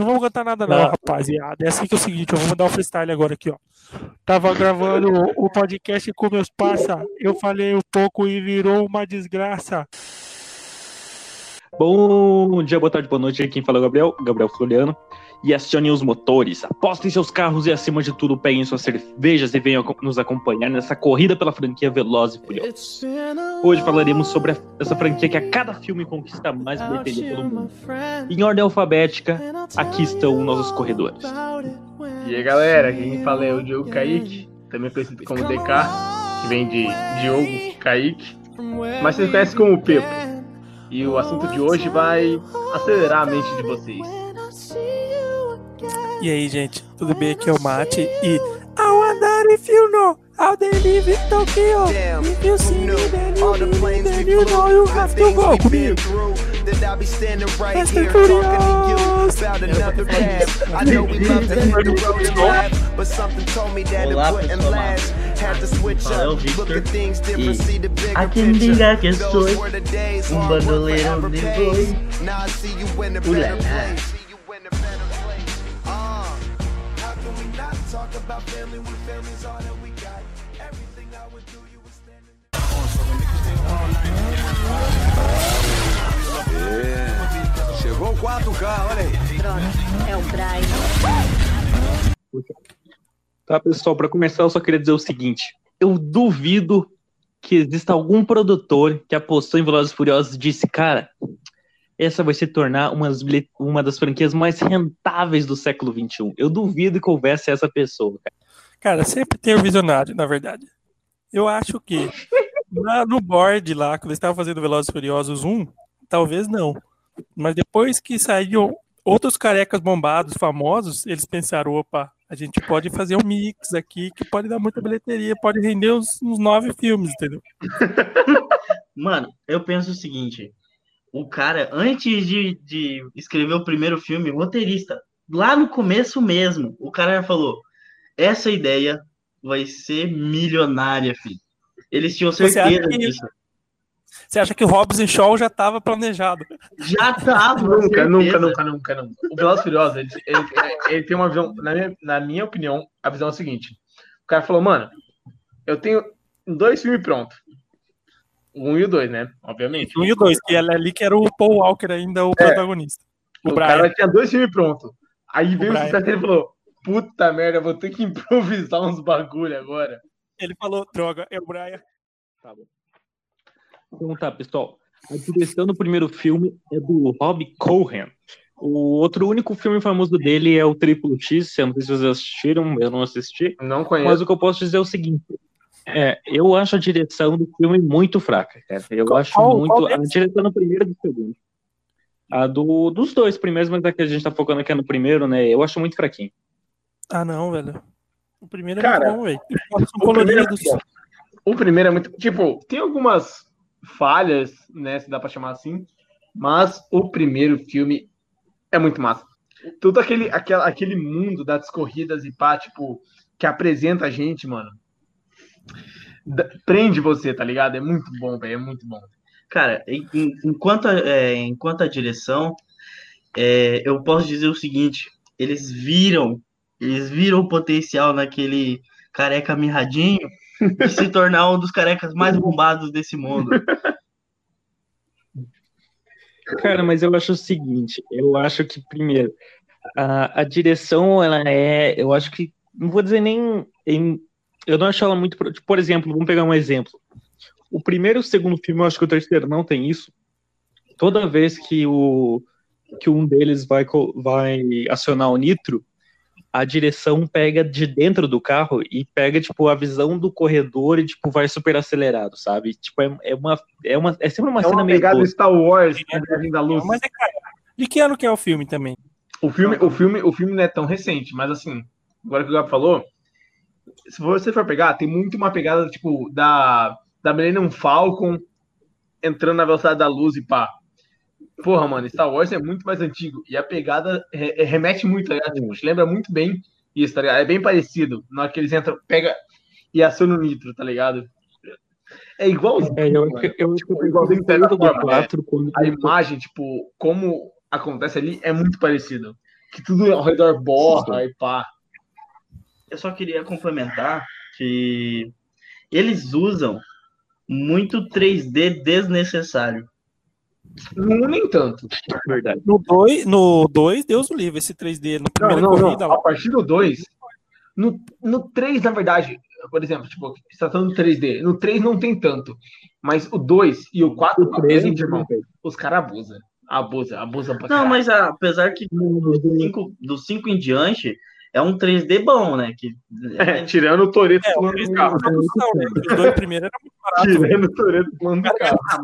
Não vou cantar nada, não, não, rapaziada. É assim que é o seguinte, eu vou mandar o um freestyle agora aqui, ó. Tava gravando o podcast com meus parça. Eu falei um pouco e virou uma desgraça. Bom dia, boa tarde, boa noite. Quem fala é o Gabriel, Gabriel Floriano e acionem os motores. Apostem seus carros e, acima de tudo, peguem suas cervejas e venham nos acompanhar nessa corrida pela franquia Veloz e Furiosos. Hoje falaremos sobre essa franquia que a cada filme conquista mais bilheteria pelo mundo. Em ordem alfabética, aqui estão nossos corredores. E aí, galera, quem fala é o Diogo Kaique, também conhecido como DK, que vem de Diogo Kaique, mas vocês conhecem como Pepo. E o assunto de hoje vai acelerar a mente de vocês. E aí, gente, tudo bem? Aqui é o Mate e I wonder if you know how they live in Tokyo. If you see me, then you, me, then you know you have to go comigo. That I'll be standing right here talking to you about another path. I know we love to hit the road and laugh, but something told me that it wouldn't last. Had to switch up, look at things different, see the bigger picture. Those were the days, hard work forever pays. Now I see you in a better place. Talk about family when family's all that we got. Everything I would do, you would stand in é, chegou o 4K, olha aí. Pronto, é o Brian. Tá, pessoal, para começar, eu só queria dizer o seguinte: eu duvido que exista algum produtor que apostou em Velozes Furiosos e disse, cara, essa vai se tornar uma das, uma das franquias mais rentáveis do século XXI. Eu duvido que houvesse essa pessoa. Cara, cara sempre tem o visionário, na verdade. Eu acho que na, no board lá, quando eles estavam fazendo Velozes Furiosos 1, talvez não. Mas depois que saíram outros carecas bombados, famosos, eles pensaram, opa, a gente pode fazer um mix aqui que pode dar muita bilheteria, pode render uns, uns nove filmes, entendeu? Mano, eu penso o seguinte, o cara, antes de, de escrever o primeiro filme, roteirista, lá no começo mesmo, o cara já falou: essa ideia vai ser milionária, filho. Eles tinham certeza você disso. Você acha que o Robson Shaw já estava planejado? Já estava. nunca, nunca, nunca, nunca, nunca. O Velozes Furiosos, ele, ele, ele, tem uma visão, na minha, na minha opinião, a visão é a seguinte: o cara falou, mano, eu tenho dois filmes prontos. Um e o dois, né? Obviamente. Um e o dois, que ela ali que era o Paul Walker ainda, o é. protagonista. O, o cara tinha dois filmes prontos. Aí veio o, o sucesso e ele falou: Puta merda, vou ter que improvisar uns bagulho agora. Ele falou, droga, é o Brian. Tá bom. Então tá, pessoal. A direção do primeiro filme é do Rob Cohen. O outro único filme famoso dele é o Triplo X. Eu não sei se vocês assistiram, eu não assisti. Não conheço. Mas o que eu posso dizer é o seguinte: é, eu acho a direção do filme muito fraca, cara. Eu qual, acho qual, muito. Qual a direção no primeiro e no segundo. A do, dos dois primeiros, mas aqui a gente tá focando aqui no primeiro, né? Eu acho muito fraquinho. Ah, não, velho. O primeiro é cara, muito bom, velho. O, primeiro é o primeiro é muito. Tipo, tem algumas falhas, né? Se dá pra chamar assim. Mas o primeiro filme é muito massa. Tudo aquele, aquele, aquele mundo das corridas e pá, tipo, que apresenta a gente, mano prende você, tá ligado? É muito bom, velho, é muito bom. Cara, enquanto a, é, enquanto a direção, é, eu posso dizer o seguinte: eles viram, eles viram o potencial naquele careca mirradinho de se tornar um dos carecas mais bombados desse mundo. Cara, mas eu acho o seguinte: eu acho que, primeiro, a, a direção, ela é, eu acho que, não vou dizer nem em eu não acho ela muito. Por exemplo, vamos pegar um exemplo. O primeiro e o segundo filme, eu acho que o terceiro não tem isso. Toda vez que, o, que um deles vai, vai acionar o nitro, a direção pega de dentro do carro e pega, tipo, a visão do corredor e, tipo, vai super acelerado, sabe? Tipo, é, é uma, é uma... É sempre uma é cena uma meio... pegada Star Wars, é, né, da luz. Mas é, cara, de que ano que é o filme também? O filme, o filme, o filme não é tão recente, mas, assim, agora que o Gabi falou, se você for pegar, tem muito uma pegada, tipo, da, da Millennium Falcon entrando na velocidade da luz e pá. Porra, mano, Star Wars é muito mais antigo. E a pegada re remete muito, tá ligado? Tipo, lembra muito bem isso, tá ligado? É bem parecido. Na hora que eles entram, pega e aciona o nitro, tá ligado? É igualzinho. É, eu, eu, eu, tipo, igualzinho do 4, né? A imagem, tipo, como acontece ali, é muito parecido. que tudo ao redor borra e pá. Eu só queria complementar que eles usam muito 3D desnecessário. Não, nem tanto. Verdade. No 2, no dois, Deus o livre, esse 3D. Na Não, primeira não, corrida não. A partir do 2, no, no 3, na verdade, por exemplo, tipo, está falando do 3D. No 3 não tem tanto. Mas o 2 e o 4, O três, gente, irmão, os caras abusam. Abusa, abusa pra Não, caralho. mas apesar que do 5 do cinco em diante é um 3D bom, né? Que, É, tirando o Toreto É, pulando 3D do é carro. produção, né? Os dois primeiros eram muito baratos. né? Tirando o Toreto pulando do carro. Ah,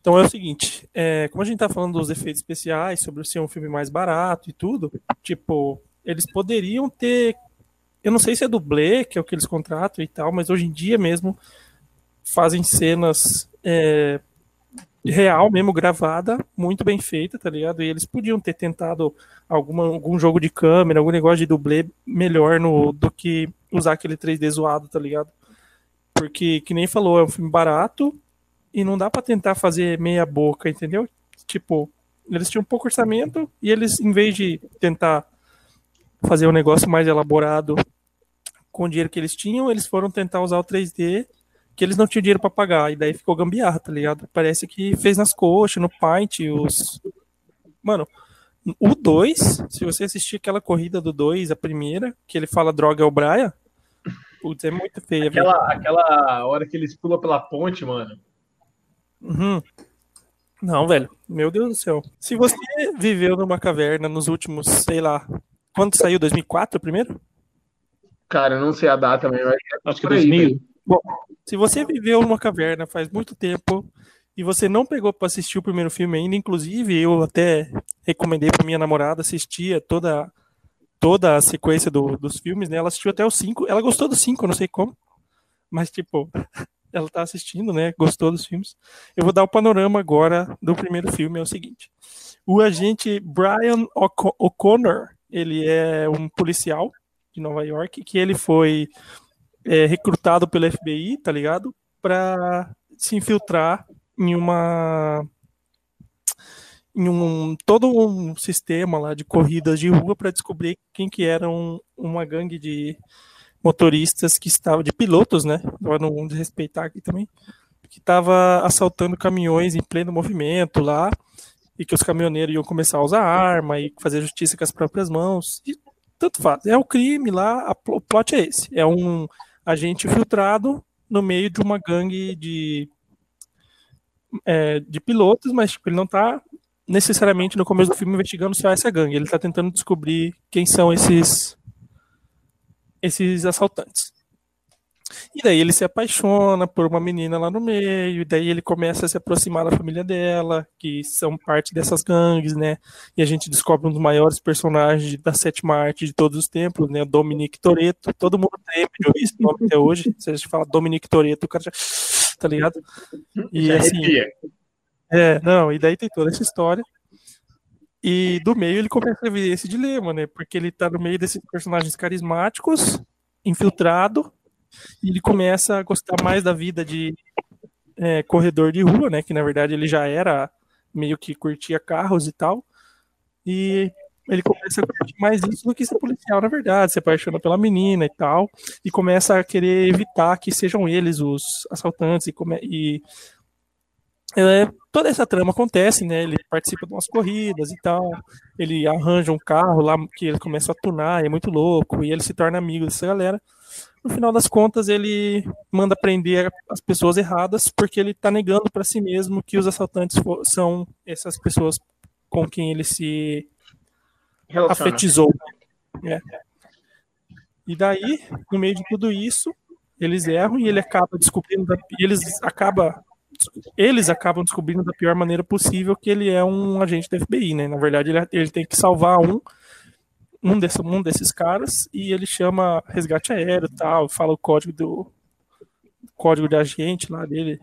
Então é o seguinte, é, como a gente tá falando dos efeitos especiais, sobre ser um filme mais barato e tudo, tipo, eles poderiam ter. Eu não sei se é dublê, que é o que eles contratam e tal, mas hoje em dia mesmo fazem cenas é, real mesmo, gravada, muito bem feita, tá ligado? E eles podiam ter tentado alguma, algum jogo de câmera, algum negócio de dublê melhor no, do que usar aquele 3D zoado, tá ligado? Porque, que nem falou, é um filme barato, e não dá pra tentar fazer meia boca, entendeu? Tipo, eles tinham pouco orçamento e eles, em vez de tentar fazer um negócio mais elaborado com o dinheiro que eles tinham, eles foram tentar usar o 3D que eles não tinham dinheiro pra pagar, e daí ficou gambiarra, tá ligado? Parece que fez nas coxas, no Paint, os... Mano, o 2, se você assistir aquela corrida do 2, a primeira, que ele fala droga é o Braia, putz, é muito feia, velho. Aquela, aquela hora que eles pulam pela ponte, mano. Uhum. Não, velho. Meu Deus do céu. Se você viveu numa caverna nos últimos, sei lá, quando saiu? 2004 primeiro? Cara, eu não sei a data, mas Acho que Por aí, 2000. Se você viveu numa caverna faz muito tempo e você não pegou pra assistir o primeiro filme ainda, inclusive eu até recomendei pra minha namorada assistir toda toda a sequência do- dos filmes, né? Ela assistiu até o 5. Ela gostou do 5, eu não sei como. Mas tipo, ela tá assistindo, né? Gostou dos filmes. Eu vou dar o panorama agora do primeiro filme, é o seguinte. O agente Brian O'Co- O'Connor, ele é um policial de Nova York que ele foi é, recrutado pelo FBI, tá ligado? Pra se infiltrar em uma em um todo um sistema lá de corridas de rua para descobrir quem que era um- uma gangue de motoristas que estava de pilotos, né? Para não desrespeitar aqui também, que estava assaltando caminhões em pleno movimento lá e que os caminhoneiros iam começar a usar arma e fazer justiça com as próprias mãos. E tanto faz. É o crime lá, a o plot é esse. É um agente infiltrado no meio de uma gangue de é, de pilotos, mas tipo, ele não tá necessariamente no começo do filme investigando só essa gangue. Ele tá tentando descobrir quem são esses esses assaltantes. E daí ele se apaixona por uma menina lá no meio, e daí ele começa a se aproximar da família dela, que são parte dessas gangues, né? E a gente descobre um dos maiores personagens da sétima arte de todos os tempos, né? Dominique Toretto. Todo mundo treme de ouvir esse nome até hoje. Se a gente fala Dominique Toretto, o cara já. Tá ligado? E assim. arrepia. É, não, e daí tem toda essa história. E do meio ele começa a ver esse dilema, né? Porque ele tá no meio desses personagens carismáticos, infiltrado, e ele começa a gostar mais da vida de é, corredor de rua, né? Que na verdade ele já era meio que curtia carros e tal. E ele começa a curtir mais isso do que ser policial, na verdade, se apaixona pela menina e tal, e começa a querer evitar que sejam eles os assaltantes e, come- e é, toda essa trama acontece, né? Ele participa de umas corridas e tal. Ele arranja um carro lá que ele começa a tunar, é muito louco, e ele se torna amigo dessa galera. No final das contas, ele manda prender as pessoas erradas porque ele tá negando para si mesmo que os assaltantes são essas pessoas com quem ele se Relaciona. afetizou. né? E daí, no meio de tudo isso, eles erram e ele acaba descobrindo e eles acaba eles acabam descobrindo da pior maneira possível que ele é um agente da FBI, né? Na verdade, ele, ele tem que salvar um um, desse, um desses caras e ele chama resgate aéreo e tal, fala o código do código de agente lá dele.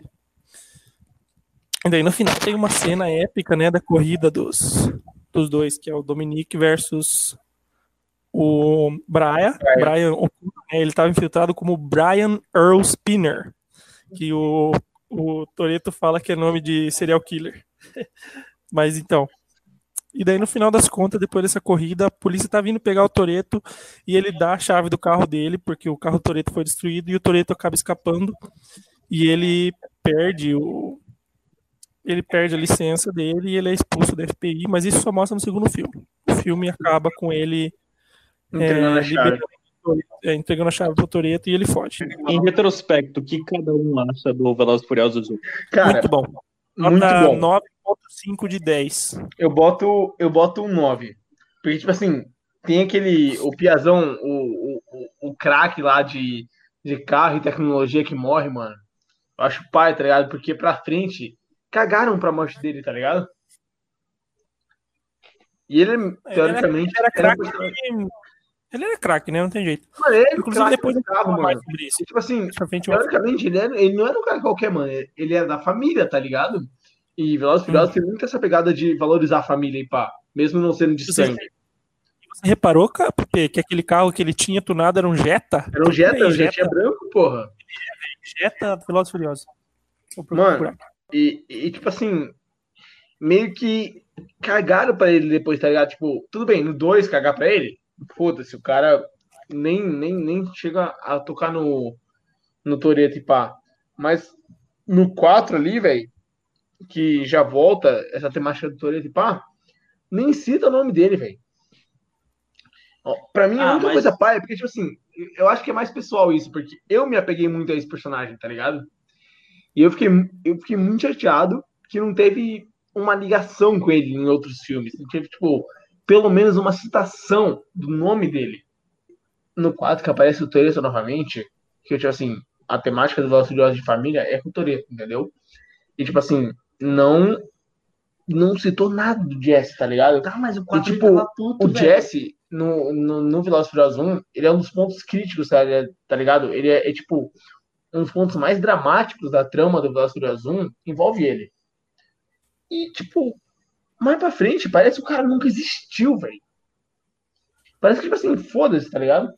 E daí no final tem uma cena épica, né, da corrida dos, dos dois, que é o Dominique versus o Brian. Brian, O'Connor, né, ele estava infiltrado como Brian Earl Spinner, que o, o Toreto fala que é nome de serial killer. Mas então, E daí, no final das contas, depois dessa corrida, a polícia tá vindo pegar o Toreto e ele dá a chave do carro dele, porque o carro do Toreto foi destruído e o Toreto acaba escapando. E ele perde o. Ele perde a licença dele e ele é expulso da FBI, mas isso só mostra no segundo filme. O filme acaba com ele Entregando a chave. liberando é, entregando a chave pro Toreto e ele foge. Em retrospecto, o que cada um acha do Velozes e Furiosos 1? Cara, Muito bom. muito Nota bom. 9.5 de 10. Eu boto, eu boto um 9. Porque, tipo assim, tem aquele. O Piazão, o, o, o, craque lá de, de carro e tecnologia que morre, mano. Eu acho pai, tá ligado? Porque pra frente, cagaram pra morte dele, tá ligado? E ele, teoricamente. Ele era era craque. Ele era craque, né? Não tem jeito. Mano, ele Inclusive, craque depois carro, mais mano. sobre isso. E, tipo assim, teoricamente, ele, era- ele não era um cara qualquer, mano. Ele era da família, tá ligado? E Velozes e Furiosos tem muito essa pegada de valorizar a família e pá. Mesmo não sendo de Você- sangue. Você reparou, cara, Pepe, que aquele carro que ele tinha tunado era um Jetta? Era um Jetta, um Jetta branco, porra. Jetta Velozes e Furiosos. Mano, E, e, tipo assim, meio que cagaram pra ele depois, tá ligado? Tipo, tudo bem, no 2 cagar pra ele, foda-se, o cara nem, nem, nem chega a tocar no, no Toreto e pá. Mas no 4 ali, velho, que já volta essa temática do Toreto e pá, nem cita o nome dele, velho. Pra mim, a Ah, única mas- coisa pai é porque, tipo assim, eu acho que é mais pessoal isso, porque eu me apeguei muito a esse personagem, tá ligado? E eu fiquei, eu fiquei muito chateado que não teve uma ligação com ele em outros filmes. Não teve, tipo, pelo menos uma citação do nome dele. No 4 que aparece o Toreto novamente, que, tipo assim, a temática do Furiosos de família é com o Toreto, entendeu? E, tipo assim, não não citou nada do Jesse, tá ligado? Tá, mas o 4 E, tipo, puto, O velho. Jesse, no, no, no Furiosos 1, ele é um dos pontos críticos, tá, tá ligado? Ele é, é, tipo, um dos pontos mais dramáticos da trama do Furiosos 1, envolve ele. E, tipo, mais pra frente, parece que o cara nunca existiu, velho. Parece que, tipo assim, foda-se, tá ligado?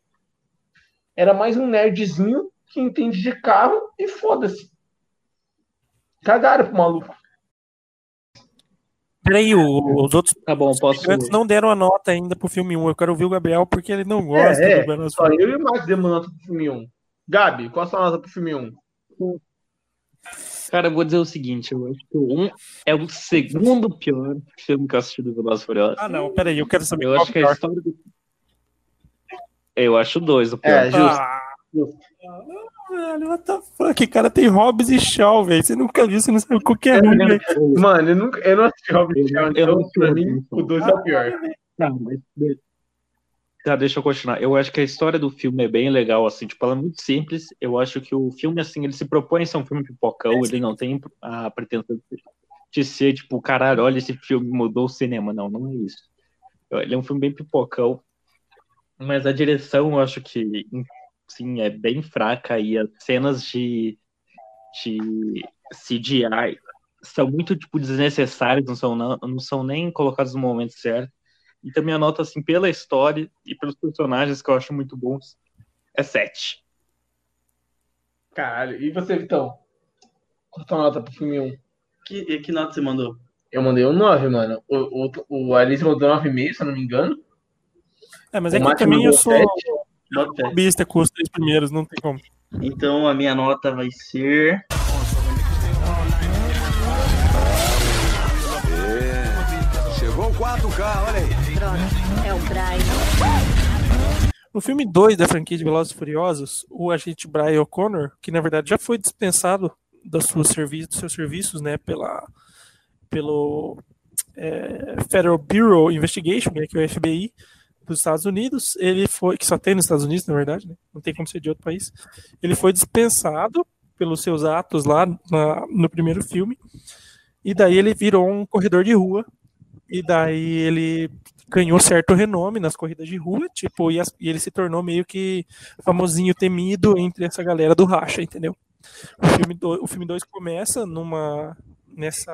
Era mais um nerdzinho que entende de carro e foda-se. Cagaram pro maluco. Peraí, o- os outros Tá bom, posso. participantes não deram a nota ainda pro filme 1. Eu quero ouvir o Gabriel porque ele não gosta É, é. e Só eu e o Max demos nota pro filme 1. Gabi, qual a sua nota pro filme 1? Cara, eu vou dizer o seguinte: eu acho que o 1 é o segundo pior filme que eu assisti do Velozes e Furiosos. Ah, não, peraí, eu quero saber Eu qual acho que é a história do. Eu acho dois o pior. É, justo. Ah, velho, what the fuck? Cara, tem Hobbs e Shaw, velho. Você nunca viu, você não sabe o que é ruim, velho. Mano, eu, nunca, eu não assisti Hobbit Eu- Shaw, eu então não pra mim o 2 é o pior. Tá, mas... Tá, deixa eu continuar. Eu acho que a história do filme é bem legal, assim, tipo, ela é muito simples. Eu acho que o filme, assim, ele se propõe a ser um filme pipocão, ele não tem a pretensão de- de ser, tipo, caralho, olha, esse filme mudou o cinema. Não, não é isso. Ele é um filme bem pipocão, mas a direção eu acho que, sim, é bem fraca e as cenas de, de CGI são muito, tipo, desnecessárias, não são, não, não são nem colocadas no momento certo. E também a nota, assim, pela história e pelos personagens que eu acho muito bons, é 7. Caralho, e você, Vitão? Qual a tua nota pro filme 1? Que, que nota você mandou? Eu mandei um 9, mano. O, o, o Alice mandou 9,5, se eu não me engano. É, mas O é que também eu sou clubista com os três primeiros, não tem como. Então a minha nota vai ser. É. Chegou o 4K, olha aí. É o Brian. No filme 2 da franquia de Velozes e Furiosos, o agente Brian O'Connor, que na verdade já foi dispensado dos seus serviços, né, pela, pelo é, Federal Bureau Investigation, né, que é o FBI dos Estados Unidos, ele foi, que só tem nos Estados Unidos, na verdade, né, não tem como ser de outro país, ele foi dispensado pelos seus atos lá na- no primeiro filme, e daí ele virou um corredor de rua, e daí ele ganhou certo renome nas corridas de rua, tipo, e, as- e ele se tornou meio que famosinho, temido entre essa galera do racha, entendeu? O filme 2 o filme dois começa numa nessa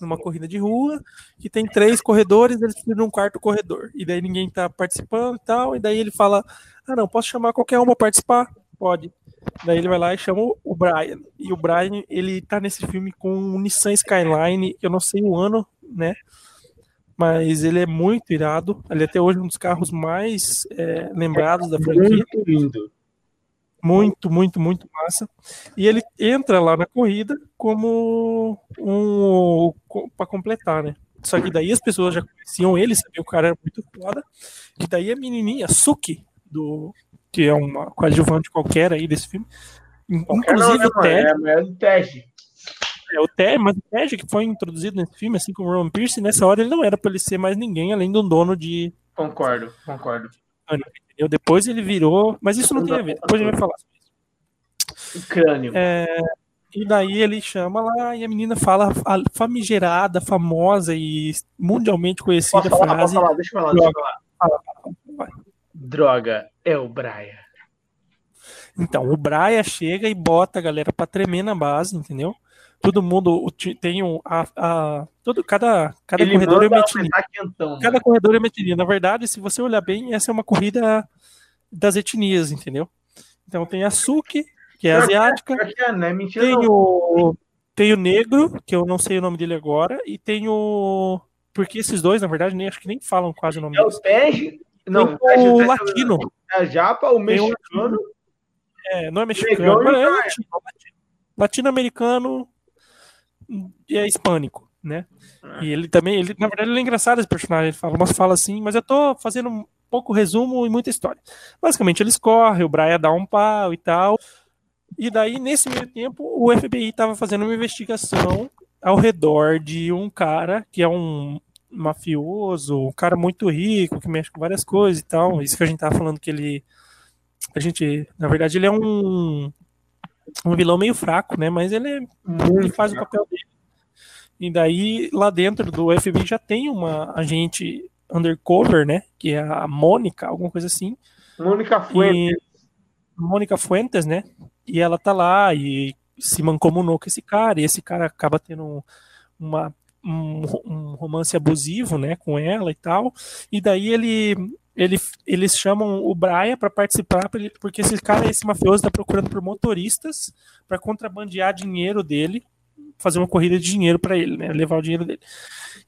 numa corrida de rua que tem três corredores, eles precisam de um quarto corredor. E daí ninguém tá participando e tal, e daí ele fala: "Ah, não, posso chamar qualquer um pra participar?" Pode. Daí ele vai lá e chama o- o Brian. E o Brian, ele tá nesse filme com um Nissan Skyline, eu não sei o ano, né? Mas ele é muito irado. Ele é até hoje um dos carros mais é, lembrados da franquia. Muito lindo. Muito, muito, muito massa. E ele entra lá na corrida como um para completar, né? Só que daí as pessoas já conheciam ele, sabiam que o cara era muito foda. E daí a menininha, Suki, do, que é uma coadjuvante qualquer aí desse filme. Qualquer Inclusive não, né, o? Ted, É a mulher do Ted. É, o Ted, mas o Ted que foi introduzido nesse filme, assim como o Roman Pierce, nessa hora ele não era pra ele ser mais ninguém além de um dono de Concordo, concordo. entendeu? Depois ele virou, mas isso não tem a ver, depois a gente vai falar. O crânio. É, e daí ele chama lá e a menina fala a famigerada, famosa e mundialmente conhecida Posso falar, posso frase. falar, deixa eu falar, deixa eu Droga. falar. Droga, é o Brian. Então, o Braia chega e bota a galera pra tremer na base, entendeu? Todo mundo tem um. A, a- todo, cada cada Ele corredor é uma etnia. quentão. Cada mano. corredor é uma etnia. Na verdade, se você olhar bem, essa é uma corrida das etnias, entendeu? Então tem a Suki, que é que asiática, é, não é mentira tem o, tem o negro, que eu não sei o nome dele agora, e tem o. Porque esses dois, na verdade, nem acho que nem falam quase o nome É o. Tej, não, Tem o Tej- o latino. É a Japa, o mexicano. É, não é mexicano, é. Latino-americano é hispânico, né? E ele também, ele, na verdade, ele é engraçado esse personagem, ele fala umas falas assim, mas eu tô fazendo um pouco resumo e muita história. Basicamente, eles correm, o Brian dá um pau e tal. E daí, nesse meio tempo, o FBI tava fazendo uma investigação ao redor de um cara que é um mafioso, um cara muito rico, que mexe com várias coisas e tal. Isso que a gente tava falando que ele a gente, na verdade, ele é um um vilão meio fraco, né? Mas ele, é- ele faz o papel dele. E daí, lá dentro do FBI já tem uma agente undercover, né? Que é a Mônica, alguma coisa assim. Mônica Fuentes. E Mônica Fuentes, né? E ela tá lá e se mancomunou com esse cara, e esse cara acaba tendo uma, um, um romance abusivo, né, com ela e tal. E daí ele, ele eles chamam o Brian para participar, porque esse cara, esse mafioso, tá procurando por motoristas para contrabandear dinheiro dele, fazer uma corrida de dinheiro para ele, né, levar o dinheiro dele.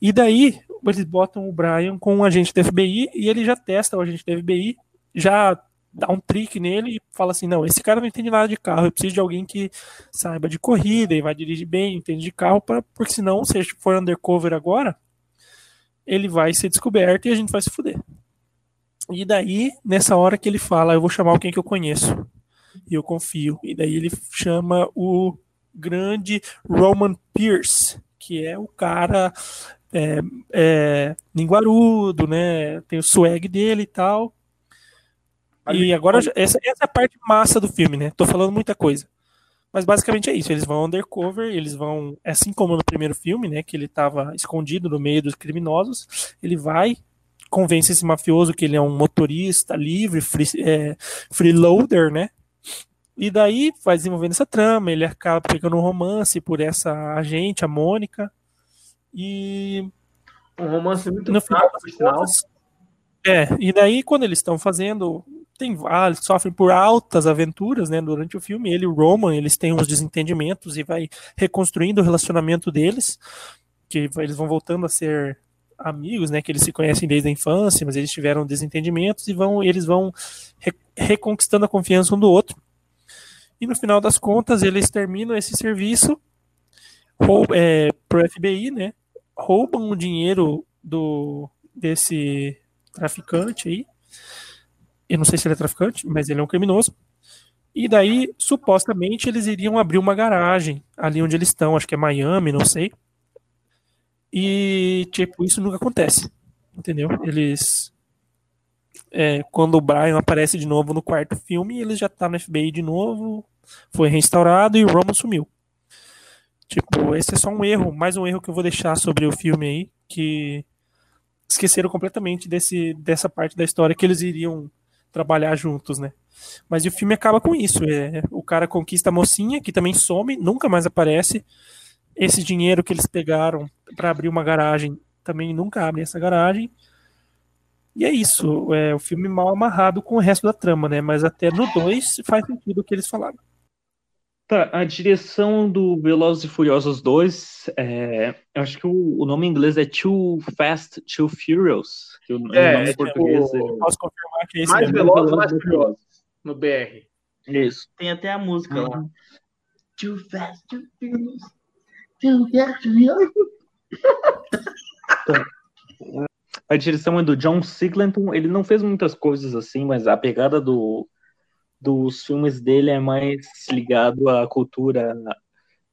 E daí eles botam o Brian com um agente da FBI e ele já testa o agente da FBI, já dá um trick nele e fala assim: não, esse cara não entende nada de carro, eu preciso de alguém que saiba de corrida e vai dirigir bem, entende de carro, pra, porque senão, se for undercover agora, ele vai ser descoberto e a gente vai se fuder. E daí, nessa hora que ele fala, eu vou chamar alguém que eu conheço e eu confio. E daí ele chama o grande Roman Pierce, que é o cara é, é, linguarudo, né? Tem o swag dele e tal. E agora, essa, essa é a parte massa do filme, né? Tô falando muita coisa. Mas basicamente é isso. Eles vão undercover, eles vão. Assim como no primeiro filme, né? Que ele tava escondido no meio dos criminosos. Ele vai, convence esse mafioso que ele é um motorista livre, free, é, freeloader, né? E daí vai desenvolvendo essa trama. Ele acaba pegando um romance por essa agente, a Mônica. E Um romance muito no final fraco, das por sinal. é, e daí quando eles estão fazendo, tem ah, eles sofrem por altas aventuras, né, durante o filme, ele e o Roman, eles têm uns desentendimentos e vai reconstruindo o relacionamento deles, que eles vão voltando a ser amigos, né, que eles se conhecem desde a infância, mas eles tiveram desentendimentos e vão eles vão re- reconquistando a confiança um do outro. E no final das contas, eles terminam esse serviço roub, é, pro FBI, né? Roubam o dinheiro do desse traficante aí. Eu não sei se ele é traficante, mas ele é um criminoso. E daí, supostamente, eles iriam abrir uma garagem ali onde eles estão, acho que é Miami, não sei. E, tipo, isso nunca acontece. Entendeu? Eles. é, quando o Brian aparece de novo no quarto filme, ele já tá no FBI de novo, foi restaurado e o Roman sumiu. Tipo, esse é só um erro, mais um erro que eu vou deixar sobre o filme aí, que esqueceram completamente desse, dessa parte da história que eles iriam trabalhar juntos, né? Mas o filme acaba com isso. É, o cara conquista a mocinha, que também some, nunca mais aparece. Esse dinheiro que eles pegaram para abrir uma garagem também nunca abre essa garagem. E é isso. É o filme mal amarrado com o resto da trama, né? Mas até no 2 faz sentido o que eles falaram. Tá, a direção do Velozes e Furiosos 2, é, eu acho que o, o nome em inglês é Too Fast, Too Furious. Que o, É, nome é em português tipo- Posso confirmar que é esse Mais mesmo. veloz, mais furioso. No BR. é isso. Tem até a música lá. Uhum. Too fast, too furious. A direção é do John Siglenton. Ele não fez muitas coisas assim, mas a pegada do, dos filmes dele é mais ligado à cultura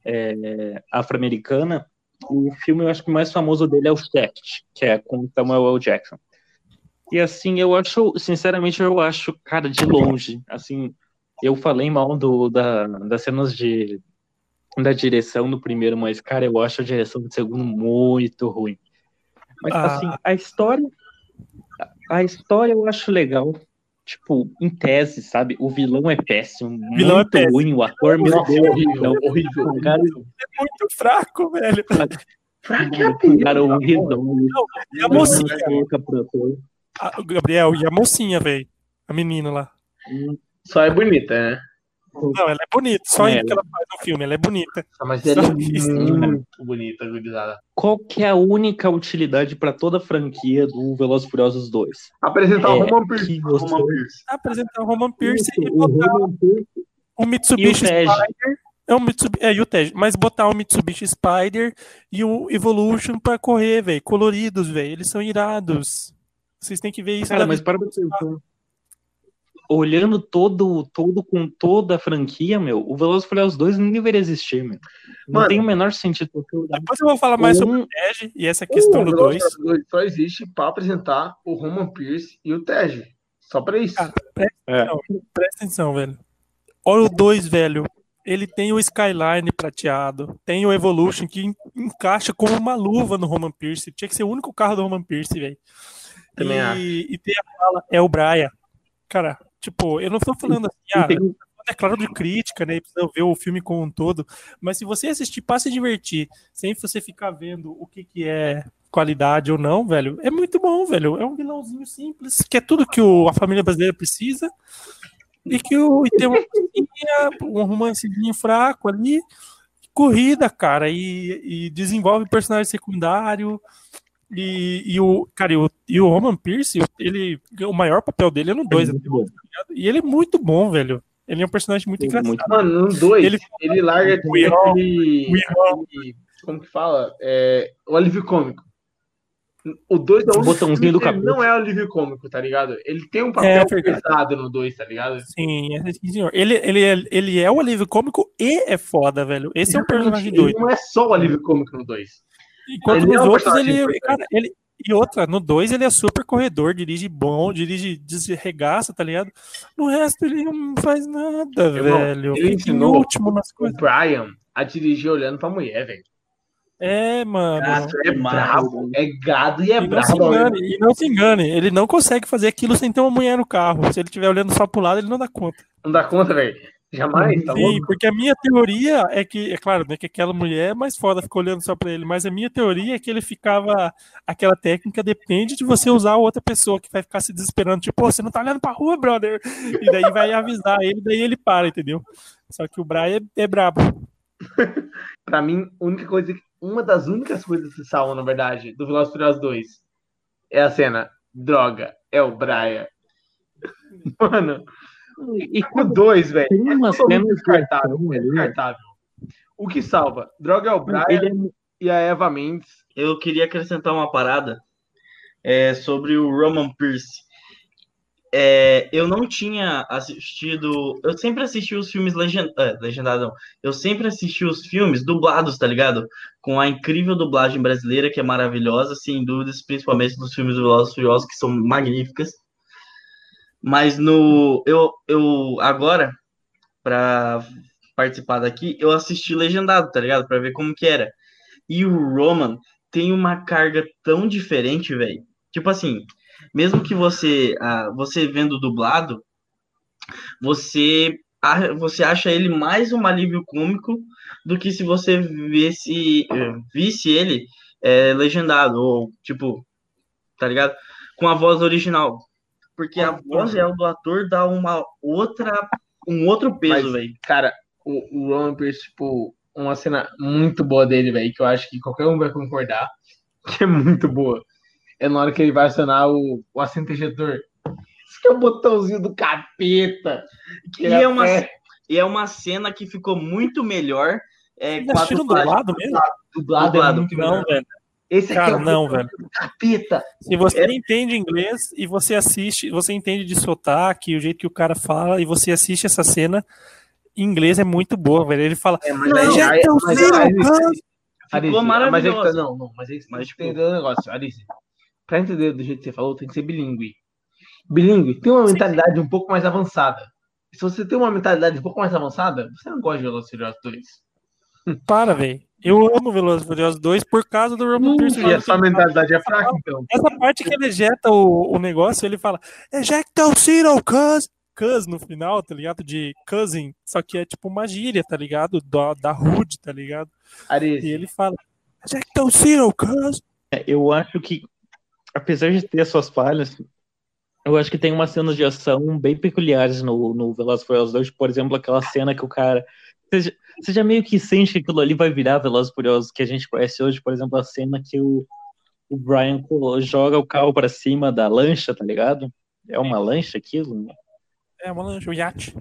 é, afro-americana. O filme, eu acho que mais famoso dele é o Shaft, que é com Samuel L. Jackson. E assim, eu acho, sinceramente, eu acho, cara, de longe, assim, eu falei mal do, da, das cenas de da direção do primeiro, mas, cara, eu acho a direção do segundo muito ruim. Mas, Ah. assim, a história. A história eu acho legal. Tipo, em tese, sabe? O vilão é péssimo. vilão é muito péssimo. ruim. O ator, meu Deus. horrível, não. horrível. O cara, Muito fraco, velho. o cara horrível. E a mocinha? O Gabriel, e a mocinha, velho? A menina lá. Só é bonita, né? Não, ela é bonita. Só É, isso que ela faz no filme. Ela é bonita. Mas ela é isso. muito bonita, gurizada. Qual que é a única utilidade pra toda a franquia do Velozes e Furiosos 2? Apresentar o É, Roman Pierce. você- Roman Pierce. Apresentar o Roman Pierce e O botar Roman Pierce o Mitsubishi E o. Spider. É o Mitsubishi, é, e o Tej. Mas botar o Mitsubishi Spider e o Evolution pra correr, velho. Coloridos, velho. Eles são irados. Vocês têm que ver isso. Cara, mas para pra pensar. Olhando todo, todo com toda a franquia, meu, o Velozes Furiosos 2 nem deveria existir, meu. Não Mano. tem o menor sentido. Depois eu vou falar mais sobre um- o Tej e essa questão O do Velozes 2. e Furiosos Só existe pra apresentar o Roman Pierce e o Tej. Só pra isso. Cara, presta, É. não, presta atenção, velho. Olha o 2, velho. Ele tem o Skyline prateado, tem o Evolution que en- encaixa como uma luva no Roman Pierce. Tinha que ser o único carro do Roman Pierce, velho. Também e, acho. e tem a fala, é o Brian. Cara, tipo, eu não tô falando assim, ah, é claro de crítica, né? Precisa ver o filme como um todo. Mas se você assistir para se divertir, sem você ficar vendo o que, que é qualidade ou não, velho, é muito bom, velho. É um vilãozinho simples, que é tudo que o- a família brasileira precisa. E que o, e tem uma um romancezinho fraco ali, corrida, cara, e, e desenvolve personagem secundário. E, e o cara, e o, e o Roman Pierce, ele, o maior papel dele é no 2, muito bom. e ele é muito bom, velho. Ele é um personagem muito Ele é engraçado. muito Mano, no 2, Ele- ele, larga O Irão- aquele, o aquele- Como que fala? É, o alívio cômico. O 2 é o único Botãozinho do capeta. não é alívio cômico, tá ligado? Ele tem um papel É pesado no 2, tá ligado? Sim, é, sim, senhor. Ele, ele, é, ele é o alívio cômico e é foda, velho. Esse é o personagem Ele doido. não é só o alívio cômico no 2. Enquanto ele é nos um outros, ele, cara, ele. E outra, no 2 ele é super corredor, dirige bom, dirige desregaça, tá ligado? No resto ele não faz nada, Irmão, velho. ele ensinou último nas O coisas. Brian a dirigir olhando pra mulher, velho. É, mano. Cara, É brabo, é gado e é E não, brabo. engane, e não se engane, ele não consegue fazer aquilo sem ter uma mulher no carro. Se ele estiver olhando só pro lado, ele não dá conta. Não dá conta, velho. Jamais, tá Sim, porque a minha teoria é que, é claro, né, que aquela mulher é mais foda, ficou olhando só pra ele, mas a minha teoria é que ele ficava. Aquela técnica depende de você usar outra pessoa que vai ficar se desesperando, tipo, "Pô, você não tá olhando pra rua, brother. E daí vai avisar ele, daí ele para, entendeu? Só que o Brian é, é brabo. Pra mim, a única coisa, uma das únicas coisas que salvam, na verdade, do Velozes Furiosos 2 é a cena, droga, é o Brian. Mano, E, o 2, velho, tem é umas totalmente cenas de descartável, é descartável. O que salva? Droga é o Brian Ele é e a Eva Mendes. Eu queria acrescentar uma parada é, sobre o Roman Pierce. É, eu não tinha assistido. Eu sempre assisti os filmes legend, é, legendados. não. Eu sempre assisti os filmes dublados, tá ligado? Com a incrível dublagem brasileira, que é maravilhosa, sem dúvidas, principalmente dos filmes do Velozes e Furiosos, que são magníficas. Mas no. Eu, eu agora, pra participar daqui, eu assisti legendado, tá ligado? Pra ver como que era. E o Roman tem uma carga tão diferente, velho. Tipo assim, mesmo que você, ah, você vendo dublado, você, você acha ele mais um alívio cômico do que se você visse, visse ele eh, legendado, ou tipo, tá ligado? Com a voz original. Porque a voz real do ator dá uma outra, um outro peso, velho. Cara, o, o Roman Pierce, tipo, uma cena muito boa dele, velho, que eu acho que qualquer um vai concordar, que é muito boa. É na hora que ele vai acionar o, o assento. Isso que é o botãozinho do capeta. E é, uma, e é uma cena que ficou muito melhor. É, Vocês assistiram do lado mesmo? Dublado, Dublado. é muito Não, melhor. velho. Esse aqui Cara, é o não, velho. do capeta. Se você entende inglês e você assiste, você entende de sotaque, o jeito que o cara fala, e você assiste essa cena, em inglês é muito boa, velho. Ele fala. É, mas Não, aí, já aí, tão mas cedo, aí-. Alice, Ficou Mas aí que tá, maravilhoso. não, não, mas aí você Mas, tem que tipo- entender o negócio, Alice. Pra entender do jeito que você falou, tem que ser bilíngue. Bilíngue tem uma mentalidade um pouco mais avançada. Se você tem uma mentalidade um pouco mais avançada, você não gosta de Furiosos 2. Para, velho. Eu amo Velozes e Furiosos 2 por causa do Roman Pierce. E a sua mentalidade é fraca, então. Essa parte que ele ejeta o, o negócio, ele fala Ejecta o Ciro, cuz. Cuz no final, tá ligado? De cousin. Só que é tipo uma gíria, tá ligado? Da, da Hood, tá ligado? E Alice, ele fala Ejecta o Ciro, cuz. É, Eu acho que, apesar de ter suas falhas, eu acho que tem umas cenas de ação bem peculiares no, no Velozes e Furiosos 2. Por exemplo, aquela cena que o cara. Você já, você já meio que sente que aquilo ali vai virar Velozes Furiosos que a gente conhece hoje. Por exemplo, a cena que o, o Brian joga o carro pra cima da lancha, tá ligado? É uma lancha aquilo? É uma lancha, um iate.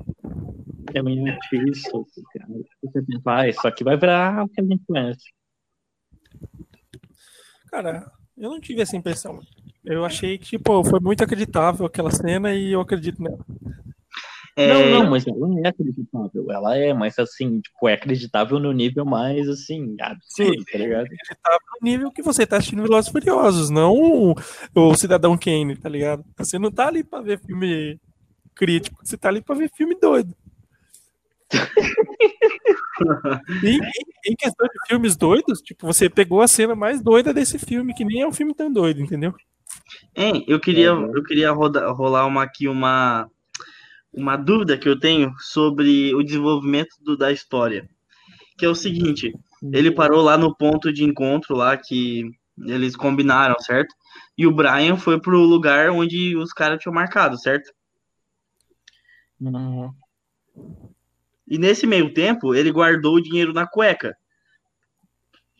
É meio isso. cara. Você pensa, ah, isso aqui vai virar o que a gente conhece. Cara, eu não tive essa impressão. Eu achei que, tipo, foi muito acreditável aquela cena e eu acredito nela. É, Não, não, mas ela é acreditável. Ela é, mas assim, tipo, é acreditável no nível mais, assim, absurdo, tá ligado? Acreditável no nível que você tá assistindo Velozes Furiosos, não o, o Cidadão Kane, tá ligado? Você não tá ali pra ver filme crítico, você tá ali pra ver filme doido. Em, em questão de filmes doidos, tipo, você pegou a cena mais doida desse filme, que nem é um filme tão doido, entendeu? Hein, eu queria, eu queria roda- rolar uma, aqui uma, uma dúvida que eu tenho sobre o desenvolvimento do- da história. Que é o seguinte, ele parou lá no ponto de encontro lá que eles combinaram, certo? E o Brian foi pro lugar onde os caras tinham marcado, certo? Uhum. E nesse meio tempo, ele guardou o dinheiro na cueca.